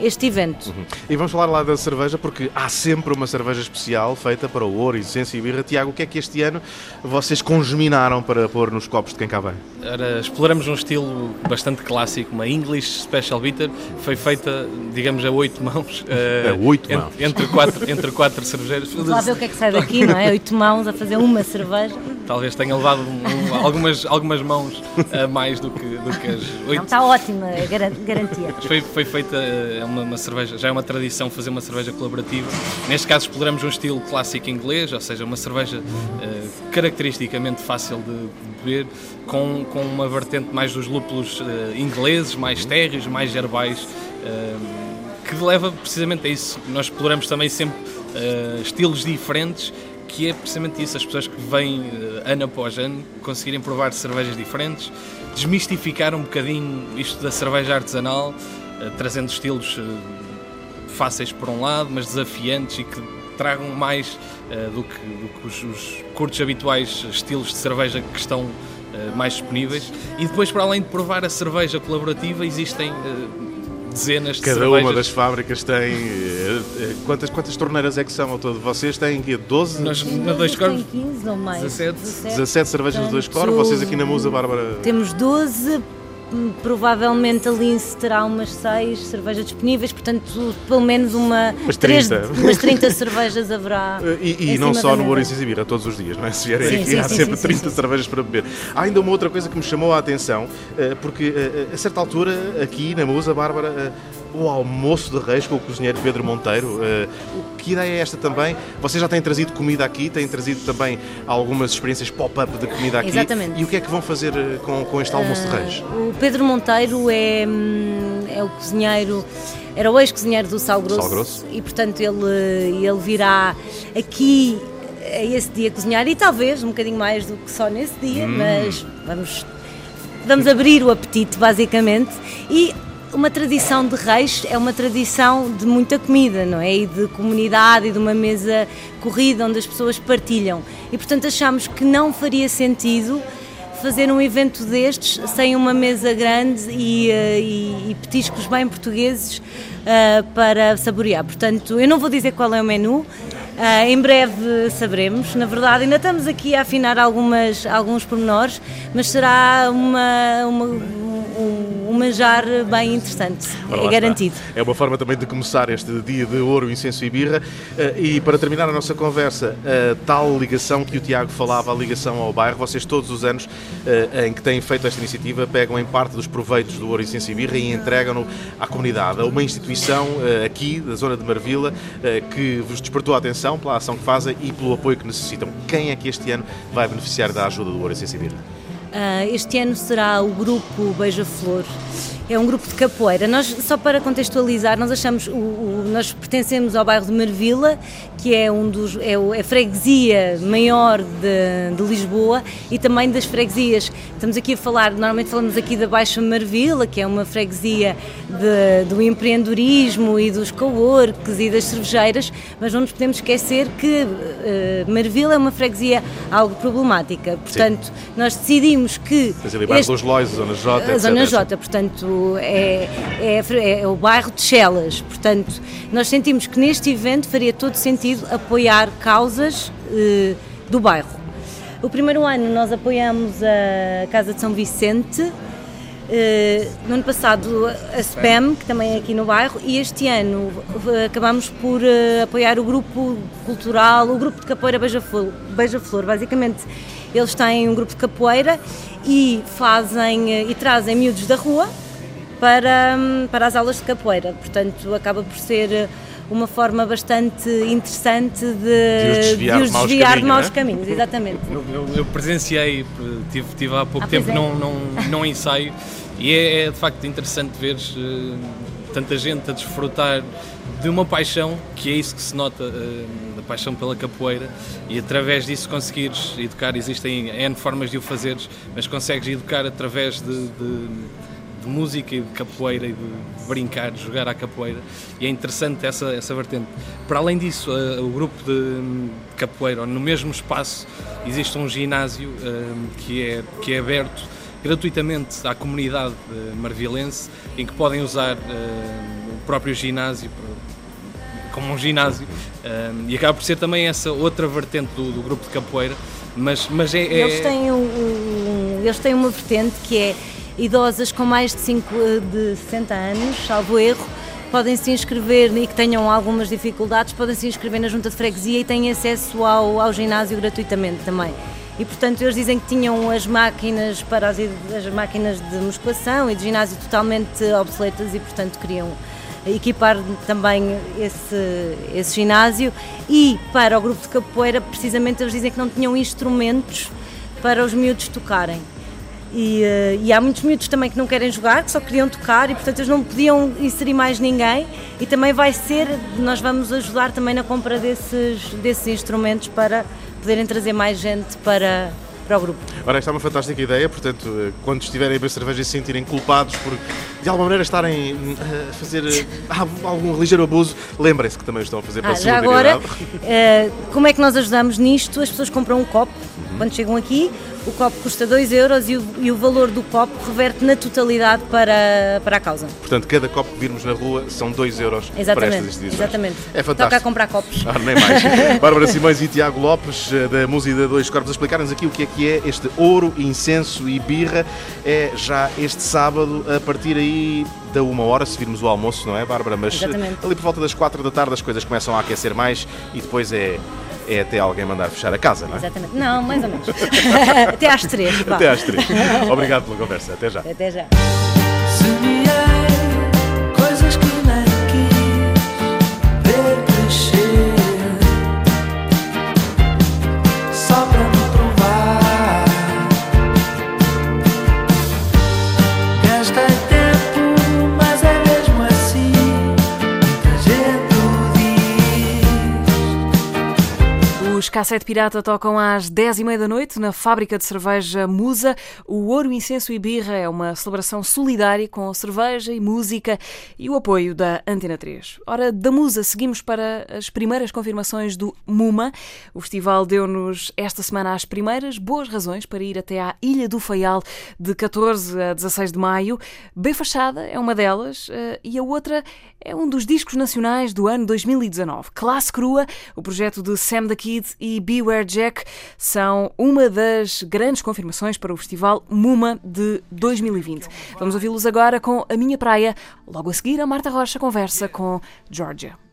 este evento. Uhum. E vamos falar lá da cerveja, porque há sempre uma cerveja especial feita para o ouro, essência e birra. Tiago, o que é que este ano vocês congeminaram para pôr nos copos de quem cá vem? Era, exploramos um estilo bastante clássico, uma English Special Bitter, foi feita, digamos, a oito mãos. Uh, [LAUGHS] a oito entre, mãos? Entre quatro, entre quatro cervejeiros. Vamos lá ver o que é que sai daqui, não é? Oito mãos a fazer uma cerveja. Talvez tenha levado um, um, algumas, algumas mãos a mais do que, do que as oito. Não, está ótima, é garantia. Foi, foi feita uh, uma, uma, cerveja, já é uma tradição fazer uma cerveja colaborativa. Neste caso exploramos um estilo clássico inglês, ou seja, uma cerveja uh, caracteristicamente fácil de beber, com, com uma vertente mais dos lúpulos uh, ingleses, mais térreos, mais herbais, que leva precisamente a isso. Nós exploramos também sempre estilos diferentes que é precisamente isso, as pessoas que vêm ano após ano conseguirem provar cervejas diferentes, desmistificar um bocadinho isto da cerveja artesanal, trazendo estilos uh, fáceis por um lado, mas desafiantes e que tragam mais uh, do que, do que os, os, curtos habituais estilos de cerveja que estão mais disponíveis. E depois, para além de provar a cerveja colaborativa, existem dezenas de Cada cervejas. uma das fábricas tem. Quantas, quantas torneiras é que são ao todo? Vocês têm 12? Nós, na Dois Coros, 15 ou mais. 17. 17, 17 cervejas de Dois Coros. Vocês aqui na Musa, Bárbara. Temos 12. Provavelmente a Lince terá umas 6 cervejas disponíveis, portanto, pelo menos uma, umas 30, 30. umas 30 cervejas haverá. [LAUGHS] E, e não só no Ouro Incisibilha, todos os dias, não é? Se vierem sim, aqui, sim, há sim, sempre sim, 30 cervejas para beber. Há ainda uma outra coisa que me chamou a atenção, porque a certa altura, aqui na Musa, Bárbara o almoço de reis com o cozinheiro Pedro Monteiro. Uh, que ideia é esta também? Vocês já têm trazido comida aqui, têm trazido também algumas experiências pop-up de comida aqui. Exatamente. E o que é que vão fazer com, com este almoço de reis? O Pedro Monteiro é, é o cozinheiro era o ex-cozinheiro do Sal Grosso, Sal Grosso, e portanto ele, ele virá aqui a esse dia cozinhar e talvez um bocadinho mais do que só nesse dia, hum. mas vamos, vamos abrir o apetite basicamente e uma tradição de reis é uma tradição de muita comida, não é? E de comunidade e de uma mesa corrida onde as pessoas partilham. E portanto achamos que não faria sentido fazer um evento destes sem uma mesa grande e, e, e petiscos bem portugueses uh, para saborear. Portanto, eu não vou dizer qual é o menu, Uh, em breve saberemos. Na verdade, ainda estamos aqui a afinar algumas, alguns pormenores, mas será uma, uma, um, um manjar bem interessante, é garantido. Está. É uma forma também de começar este dia de ouro, incenso e birra. Uh, e para terminar a nossa conversa, a tal ligação que o Tiago falava, a ligação ao bairro, vocês todos os anos uh, em que têm feito esta iniciativa pegam em parte dos proveitos do ouro, incenso e birra e entregam-no à comunidade, a uma instituição aqui da zona de Marvila que vos despertou a atenção pela ação que fazem e pelo apoio que necessitam. Quem é que este ano vai beneficiar da ajuda do Ouro Essência Uh, este ano será o grupo Beija-Flor. É um grupo de capoeira. Nós, só para contextualizar, nós achamos, o, o, nós pertencemos ao bairro de Marvila, que é um dos, é, é a freguesia maior de, de, Lisboa e também das freguesias. Estamos aqui a falar, normalmente falamos aqui da Baixa Marvila, que é uma freguesia de, do empreendedorismo e dos coworks e das cervejeiras, mas não nos podemos esquecer que uh, Marvila é uma freguesia algo problemática. Portanto, Sim. nós decidimos que. Mas ali este, dos Lois, a Zona J. A Zona J, portanto, é, é, é o bairro de Chelas. Portanto, nós sentimos que neste evento faria todo sentido apoiar causas uh, do bairro. O primeiro ano nós apoiamos a Casa de São Vicente, uh, no ano passado a SPAM, que também é aqui no bairro, e este ano acabamos por uh, apoiar o grupo cultural, o grupo de capoeira Beija-Flor. Beija -Flor. Basicamente, eles têm um grupo de capoeira e fazem e trazem miúdos da rua para, para as aulas de capoeira. Portanto, acaba por ser uma forma bastante interessante de, de os desviar, de, os desviar de maus é? caminhos, exatamente. Eu, eu, eu presenciei, tive, tive há pouco ah, tempo é. num, num, num ensaio e é, é, de facto interessante ver uh, tanta gente a desfrutar de uma paixão, que é isso que se nota, uh, da paixão pela capoeira, e através disso conseguires educar, existem N formas de o fazeres, mas consegues educar através de, de de música e de capoeira e de brincar, de jogar à capoeira e é interessante essa, essa vertente. Para além disso, uh, o grupo de, de capoeira, no mesmo espaço, existe um ginásio uh, que, é, que é aberto gratuitamente à comunidade uh, marvilense em que podem usar próprio ginásio como um ginásio e acaba por ser também essa outra vertente do, do grupo de capoeira mas, mas é, é... Eles, têm um, um, eles têm uma vertente que é idosas com mais de, 5, de 60 anos, salvo erro, podem se inscrever e que tenham algumas dificuldades, podem se inscrever na junta de freguesia e têm acesso ao, ao ginásio gratuitamente também. E portanto eles dizem que tinham as máquinas para as, as máquinas de musculação e de ginásio totalmente obsoletas e portanto queriam equipar também esse, esse ginásio e para o grupo de capoeira precisamente eles dizem que não tinham instrumentos para os miúdos tocarem. E, eh, e, há muitos miúdos também que não querem jogar, que só queriam tocar e portanto eles não podiam inserir mais ninguém e também vai ser, nós vamos ajudar também na compra desses, desses instrumentos para poderem trazer mais gente para, para o grupo. Ora, esta é uma fantástica ideia, portanto, eh, quando estiverem a beber cerveja e se sentirem culpados por, de alguma maneira, estarem eh, a fazer algum ligeiro abuso, lembrem-se que também estão a fazer para ah, a Já agora, como é que nós ajudamos nisto? As pessoas compram um copo uhum. quando chegam aqui, o copo custa 2 euros e o, e o, valor do copo reverte na totalidade para, para a causa. Portanto, cada copo que virmos na rua são 2 euros exatamente, para estas instituições. Exatamente. É fantástico. Toca a comprar copos. Ah, nem mais. [LAUGHS] Bárbara Simões e Tiago Lopes, eh, da Música Dois Corpos, a explicar-nos aqui o que é que é este ouro, incenso e birra. É já este sábado, a partir aí da uma hora, se virmos o almoço, não é, Bárbara? Mas Exatamente. ali por volta das 4 da tarde as coisas começam a aquecer mais e depois é é até alguém mandar fechar a casa, não é? Exatamente. Não, mais ou menos. [LAUGHS] até às três. Pá. Até às três. Obrigado pela conversa. Até já. Até já. Cassete Pirata tocam às 10h30 da noite na fábrica de cerveja Musa. O Ouro, Incenso e Birra é uma celebração solidária com cerveja e música e o apoio da Antena 3. Ora, da Musa seguimos para as primeiras confirmações do MUMA. O festival deu-nos esta semana as primeiras boas razões para ir até à Ilha do Faial de 14 a 16 de maio. Bem Fachada é uma delas eh, e a outra é um dos discos nacionais do ano 2019. Classe Crua, o projeto de Sam the Kid e Beware Jack são uma das grandes confirmações para o Festival Muma de 2020. Vamos ouvi-los agora com A Minha Praia. Logo a seguir, a Marta Rocha conversa com Georgia.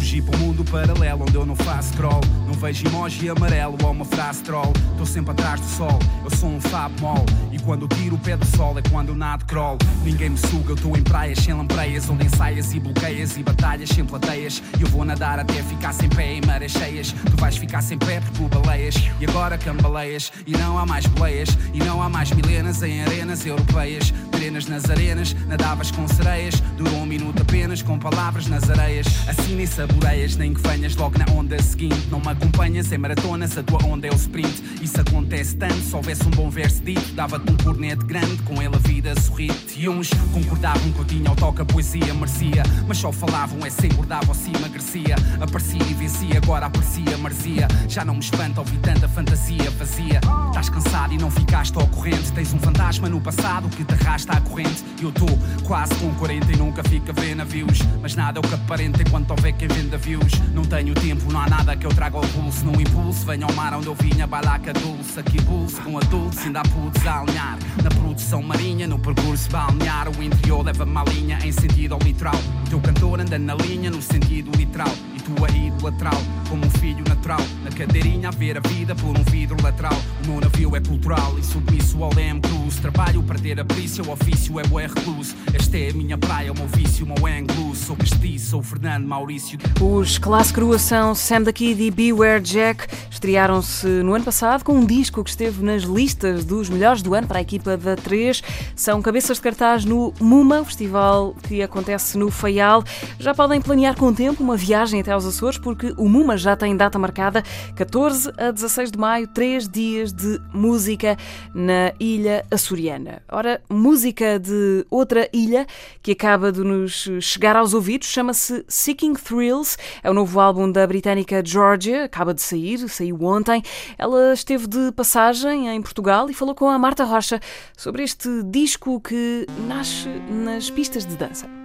Fugi para um mundo paralelo onde eu não faço scroll. Não vejo emoji amarelo ou uma frase troll. Estou sempre atrás do sol, eu sou um fab mol. E quando tiro o pé do sol é quando eu nado crawl. Ninguém me suga, eu estou em praias sem lampreias. Onde ensaias e bloqueias e batalhas sem plateias. Eu vou nadar até ficar sem pé em marés cheias. Tu vais ficar sem pé porque baleias. E agora cambaleias. E não há mais boleias. E não há mais milenas em arenas europeias. Trenas nas arenas, nadavas com sereias. Durou um minuto apenas com palavras nas areias. Assim nem saboreias, nem que venhas logo na onda seguinte. Não me acompanhas em maratonas, a tua onda é o sprint. Isso acontece tanto, se houvesse um bom verso dito, dava-te um cornete grande, com ele a vida sorrite. E uns concordavam que eu tinha o toque, a poesia merecia, mas só falavam é se engordava ou se emagrecia. Aparecia e vencia, agora aparecia, marzia. Já não me espanta ouvir tanta fantasia vazia. Estás cansado e não ficaste ao corrente. Tens um fantasma no passado que te arrasta à corrente. Eu estou quase com 40 e nunca fico a ver navios. Mas nada é o que aparenta enquanto houver quem views. Não tenho tempo, não há nada que eu traga ao pulso. No impulso, venho ao mar onde eu vinha, balaca dulce. Aqui pulso com adultos, ainda há putos a alinhar. Na produção marinha, no percurso balnear. O interior leva-me à linha em sentido ao literal. O teu cantor anda na linha no sentido literal. E tu a idolatral, como um filho natural. Na cadeirinha a ver a vida por um vidro lateral. O meu navio é cultural e submisso ao leme cruz. Trabalho para ter a o ofício é recluso. Esta é a minha praia, o meu vício, o meu. Sou castiço, sou Fernando Maurício. Os Classe Crua são Sam the Kid e Beware Jack. Estrearam-se no ano passado com um disco que esteve nas listas dos melhores do ano para a equipa da 3. São cabeças de cartaz no MUMA, festival que acontece no Faial. Já podem planear com o tempo uma viagem até aos Açores, porque o MUMA já tem data marcada 14 a 16 de maio, três dias de música na ilha açoriana. Ora, música de outra ilha que acaba de nos chegar aos ouvidos chama-se Seeking Thrills. É o novo álbum da britânica Georgia, acaba de sair, saiu ontem. Ela esteve de passagem em Portugal e falou com a Marta Rocha sobre este disco que nasce nas pistas de dança.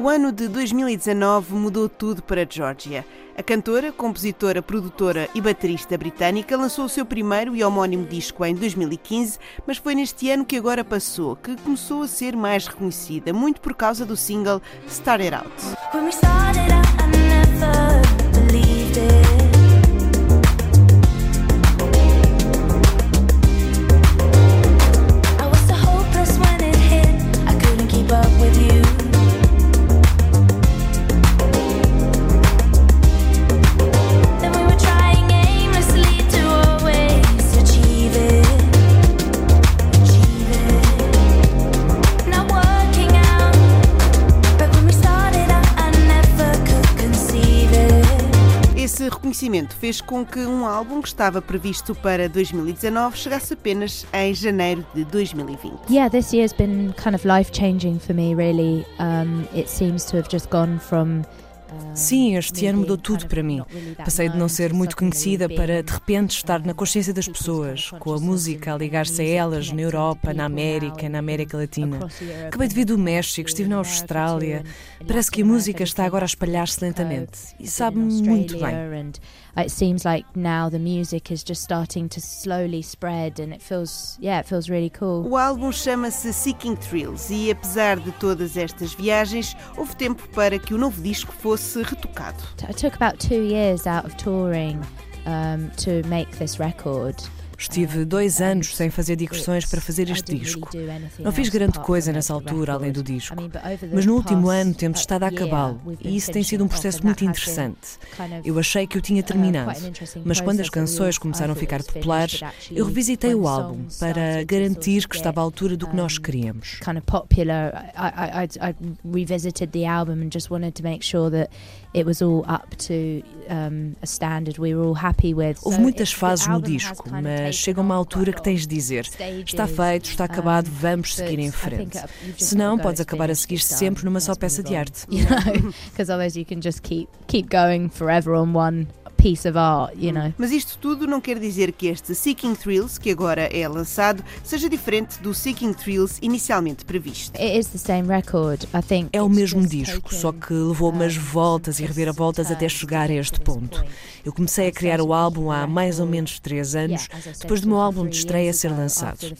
O ano de 2019 mudou tudo para Georgia. A cantora, compositora, produtora e baterista britânica lançou o seu primeiro e homónimo disco em 2015, mas foi neste ano que agora passou que começou a ser mais reconhecida, muito por causa do single Started Out. Reconhecimento fez com que um álbum que estava previsto para 2019 chegasse apenas em janeiro de 2020. Yeah, this year's been kind of life changing for me really. Um, it seems to have just gone from Sim, este ano mudou tudo para mim. Passei de não ser muito conhecida para, de repente, estar na consciência das pessoas, com a música a ligar-se a elas na Europa, na América, na América Latina. Acabei de vir do México, estive na Austrália. Parece que a música está agora a espalhar-se lentamente e sabe-me muito bem. It seems like now the music is just starting to slowly spread and it feels, yeah, it feels really cool. O álbum chama-se Seeking Thrills e apesar de todas estas viagens, houve tempo para que o novo disco fosse retocado. I took about two years out of touring um, to make this record. Estive dois anos sem fazer digressões para fazer este disco. Não fiz grande coisa nessa altura, além do disco. Mas no último ano temos estado a acabá-lo e isso tem sido um processo muito interessante. Eu achei que eu tinha terminado, mas quando as canções começaram a ficar populares, eu revisitei o álbum para garantir que estava à altura do que nós queríamos. Revisited the album and just wanted to make sure that it was all up to a standard we were all happy with. Houve muitas fases no disco, mas chega uma altura que tens de dizer: está feito, está acabado, vamos seguir em frente. Senão podes acabar a seguir sempre numa só peça de arte. [LAUGHS] Because otherwise you can just keep keep going forever on one piece of art, you know. Mas isto tudo não quer dizer que este Seeking Thrills, que agora é lançado, seja diferente do Seeking Thrills inicialmente previsto. It is the same record, I think. É o mesmo disco, só que levou umas voltas e reviravoltas até chegar a este ponto. Eu comecei a criar o álbum há mais ou menos três anos, depois do meu álbum de estreia ser lançado.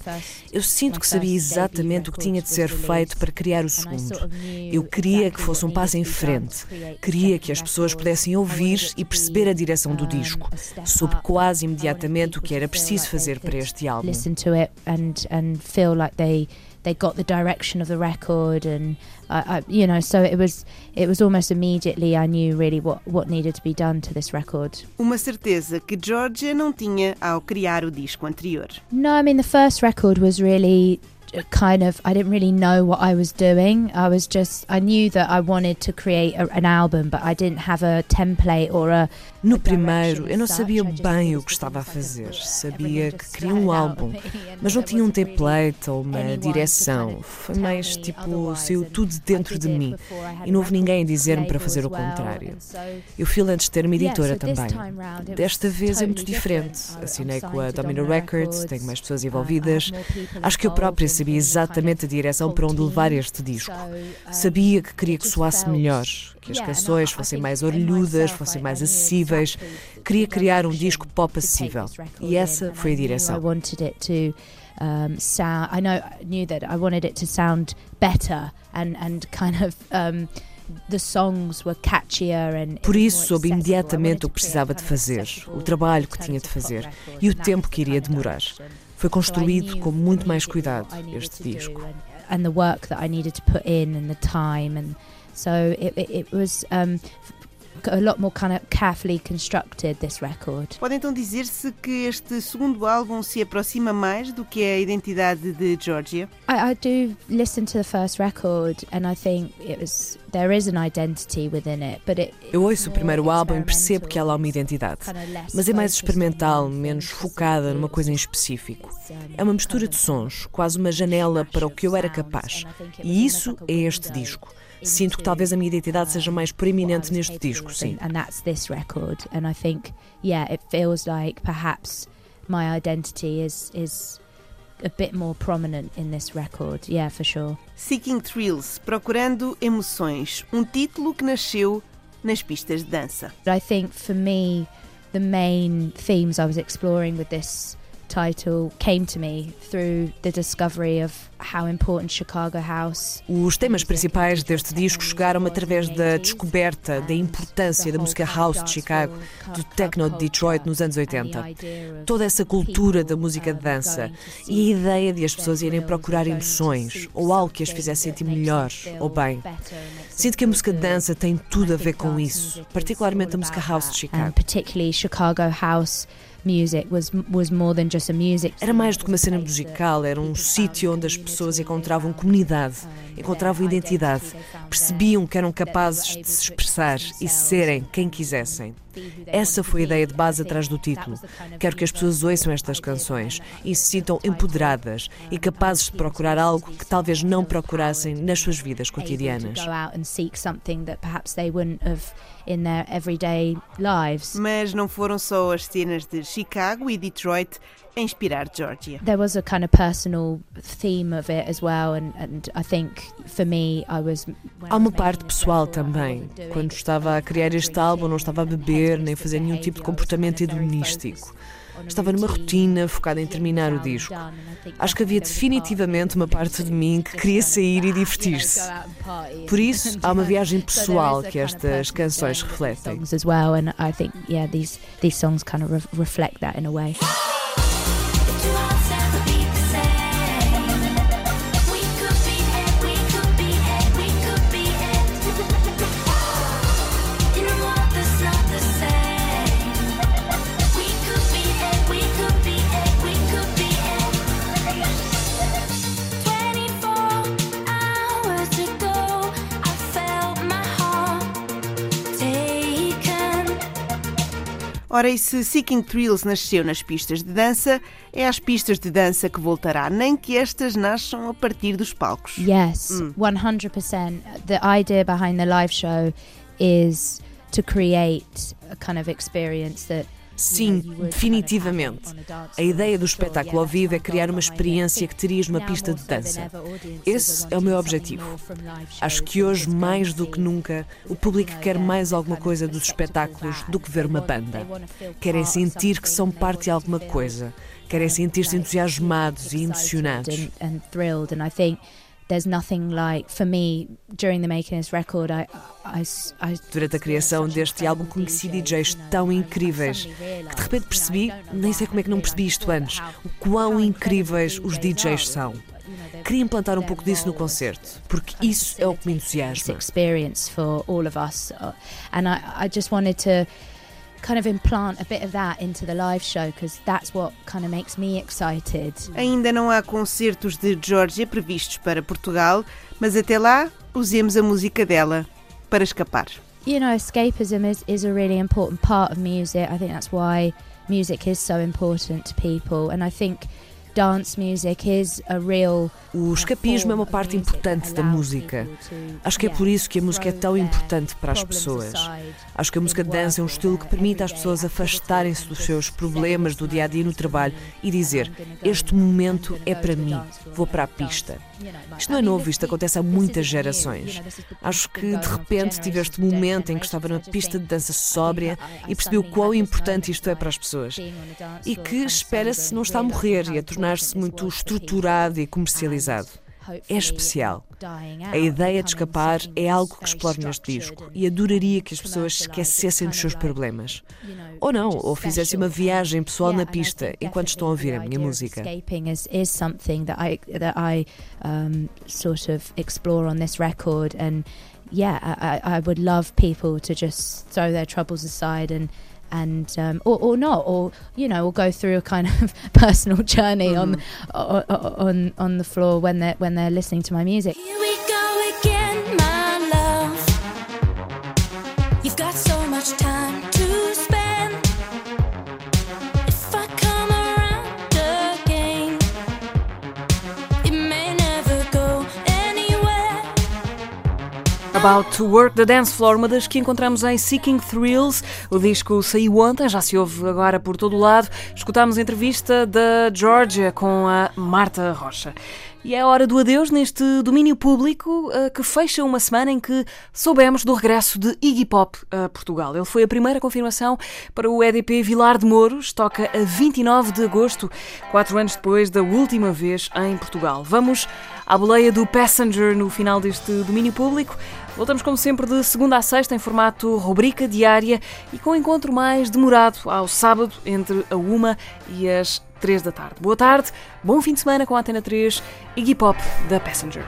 Eu sinto que sabia exatamente o que tinha de ser feito para criar o segundo. Eu queria que fosse um passo em frente. Queria que as pessoas pudessem ouvir e perceber a direção do disco. Soube quase imediatamente o que era preciso fazer para este álbum. Listen to it and and feel like they they got the direction of the record and I, I, you know so it was it was almost immediately I knew really what what needed to be done to this record. Uma certeza que Georgia não tinha ao criar o disco anterior. No, I mean the first record was really kind of I didn't really know what I was doing. I was just I knew that I wanted to create a, an album, but I didn't have a template or a No primeiro, eu não sabia bem o que estava a fazer. Sabia que queria um álbum, [LAUGHS] mas não tinha um template ou uma direção. Foi mais tipo, saiu tudo dentro de mim e não houve ninguém a dizer-me para fazer o contrário. Eu fui antes de ter uma editora também. Desta vez é muito diferente. Assinei com a Domino Records, tenho mais pessoas envolvidas. Acho que eu própria sabia exatamente a direção para onde levar este disco. Sabia que queria que soasse melhor, que as canções fossem mais orelhudas, fossem mais acessíveis. Queria criar um disco pop acessível. E essa foi a direção. Um, sound. I know, knew that I wanted it to sound better and and kind of um, the songs were catchier and Por isso soube imediatamente o que precisava de fazer, o trabalho que tinha de fazer e o tempo que iria demorar. Foi construído com muito mais cuidado este disco. And the work that I needed to put in and the time and so it, it, it was um, a lot more kind of carefully constructed this record. Pode então dizer-se que este segundo álbum se aproxima mais do que a identidade de Georgia? I, I do listen to the first record and I think it was there is an identity within it, but it, Eu ouço o primeiro álbum e percebo que ela há uma identidade, mas é mais experimental, menos focada numa coisa em específico. É uma mistura de sons, quase uma janela para o que eu era capaz. E isso é este disco. Sinto que talvez a minha identidade seja mais proeminente neste disco, sim. And that's this record. And I think, yeah, it feels like perhaps my identity is is a bit more prominent in this record. Yeah, for sure. Seeking Thrills, Procurando Emoções, um título que nasceu nas pistas de dança. I think for me, the main themes I was exploring with this title came to me through the discovery of how important Chicago House. Os temas principais deste disco chegaram através da descoberta da importância da música house de Chicago, do techno de Detroit nos anos 80. Toda essa cultura da música de dança e a ideia de as pessoas irem procurar emoções ou algo que as fizesse sentir melhor ou bem. Sinto que a música de dança tem tudo a ver com isso, particularmente a música house de Chicago. Era mais do que uma cena musical, era um sítio onde as pessoas encontravam comunidade, encontravam identidade, percebiam que eram capazes de se expressar e serem quem quisessem. Essa foi a ideia de base atrás do título. Quero que as pessoas ouçam estas canções e se sintam empoderadas e capazes de procurar algo que talvez não procurassem nas suas vidas cotidianas. Mas não foram só as cenas de Chicago e Detroit inspirar Georgia. There was a kind of personal theme of it as well, and, and I think for me, I was. Há uma parte pessoal também. Quando estava a criar este álbum, não estava a beber nem a fazer nenhum tipo de comportamento hedonístico. Estava numa rotina focada em terminar o disco. Acho que havia definitivamente uma parte de mim que queria sair e divertir-se. Por isso, [LAUGHS] há uma viagem pessoal que estas canções refletem. As well, and I think yeah, these these songs kind of re reflect that in a way. Ora, e se Seeking Thrills nasceu nas pistas de dança, é às pistas de dança que voltará, nem que estas nasçam a partir dos palcos. Yes, 100%. The idea behind the live show is to create a kind of experience that Sim, definitivamente. A ideia do espetáculo ao vivo é criar uma experiência que terias numa pista de dança. Esse é o meu objetivo. Acho que hoje, mais do que nunca, o público quer mais alguma coisa dos espetáculos do que ver uma banda. Querem sentir que são parte de alguma coisa. Querem sentir-se entusiasmados e emocionados. There's nothing like for me during the making this record. I, I, I Durante a criação deste álbum conheci DJs tão incríveis que de repente percebi, nem sei como é que não percebi isto antes, o quão incríveis os DJs são. Queria implantar um pouco disso no concerto, porque isso é o que me entusiasma. experience for all of us, and I, I just wanted to kind of implant a bit of that into the live show because that's what kind of makes me excited. Ainda não há concertos de Georgia previstos para Portugal, mas até lá usemos a música dela para escapar. You know, escapism is, is a really important part of music. I think that's why music is so important to people, and I think dance music is a real O escapismo é uma parte importante da música. Acho que é por isso que a música é tão importante para as pessoas. Acho que a música de dança é um estilo que permite às pessoas afastarem-se dos seus problemas do dia a dia no trabalho e dizer: Este momento é para mim, vou para a pista. Isto não é novo, isto acontece há muitas gerações. Acho que de repente tive este momento em que estava na pista de dança sóbria e percebi o quão importante isto é para as pessoas. E que espera-se não está a morrer e a tornar-se muito estruturado e comercializado. É especial. A ideia de escapar é algo que exploro neste disco e adoraria que as pessoas se esquecessem dos seus problemas. Ou não, ou fizessem uma viagem pessoal na pista enquanto estão a ouvir a minha música. Yeah, I, I would love people to just throw their troubles aside and and um, or, or not, or you know, or go through a kind of [LAUGHS] personal journey on, on on on the floor when they're when they're listening to my music. About to Work the Dance Floor, uma das que encontramos em Seeking Thrills. O disco saiu ontem, já se ouve agora por todo o lado. Escutámos a entrevista da Georgia com a Marta Rocha. E é a hora do adeus neste domínio público uh, que fecha uma semana em que soubemos do regresso de Iggy Pop a Portugal. Ele foi a primeira confirmação para o EDP Vilar de Mouros, toca a 29 de agosto, quatro anos depois da última vez em Portugal. Vamos à boleia do Passenger no final deste domínio público. Voltamos, como sempre, de segunda a sexta em formato rubrica diária e com encontro mais demorado ao sábado, entre a uma e as três da tarde. Boa tarde, bom fim de semana com a Antena 3 e Hip Hop da Passenger.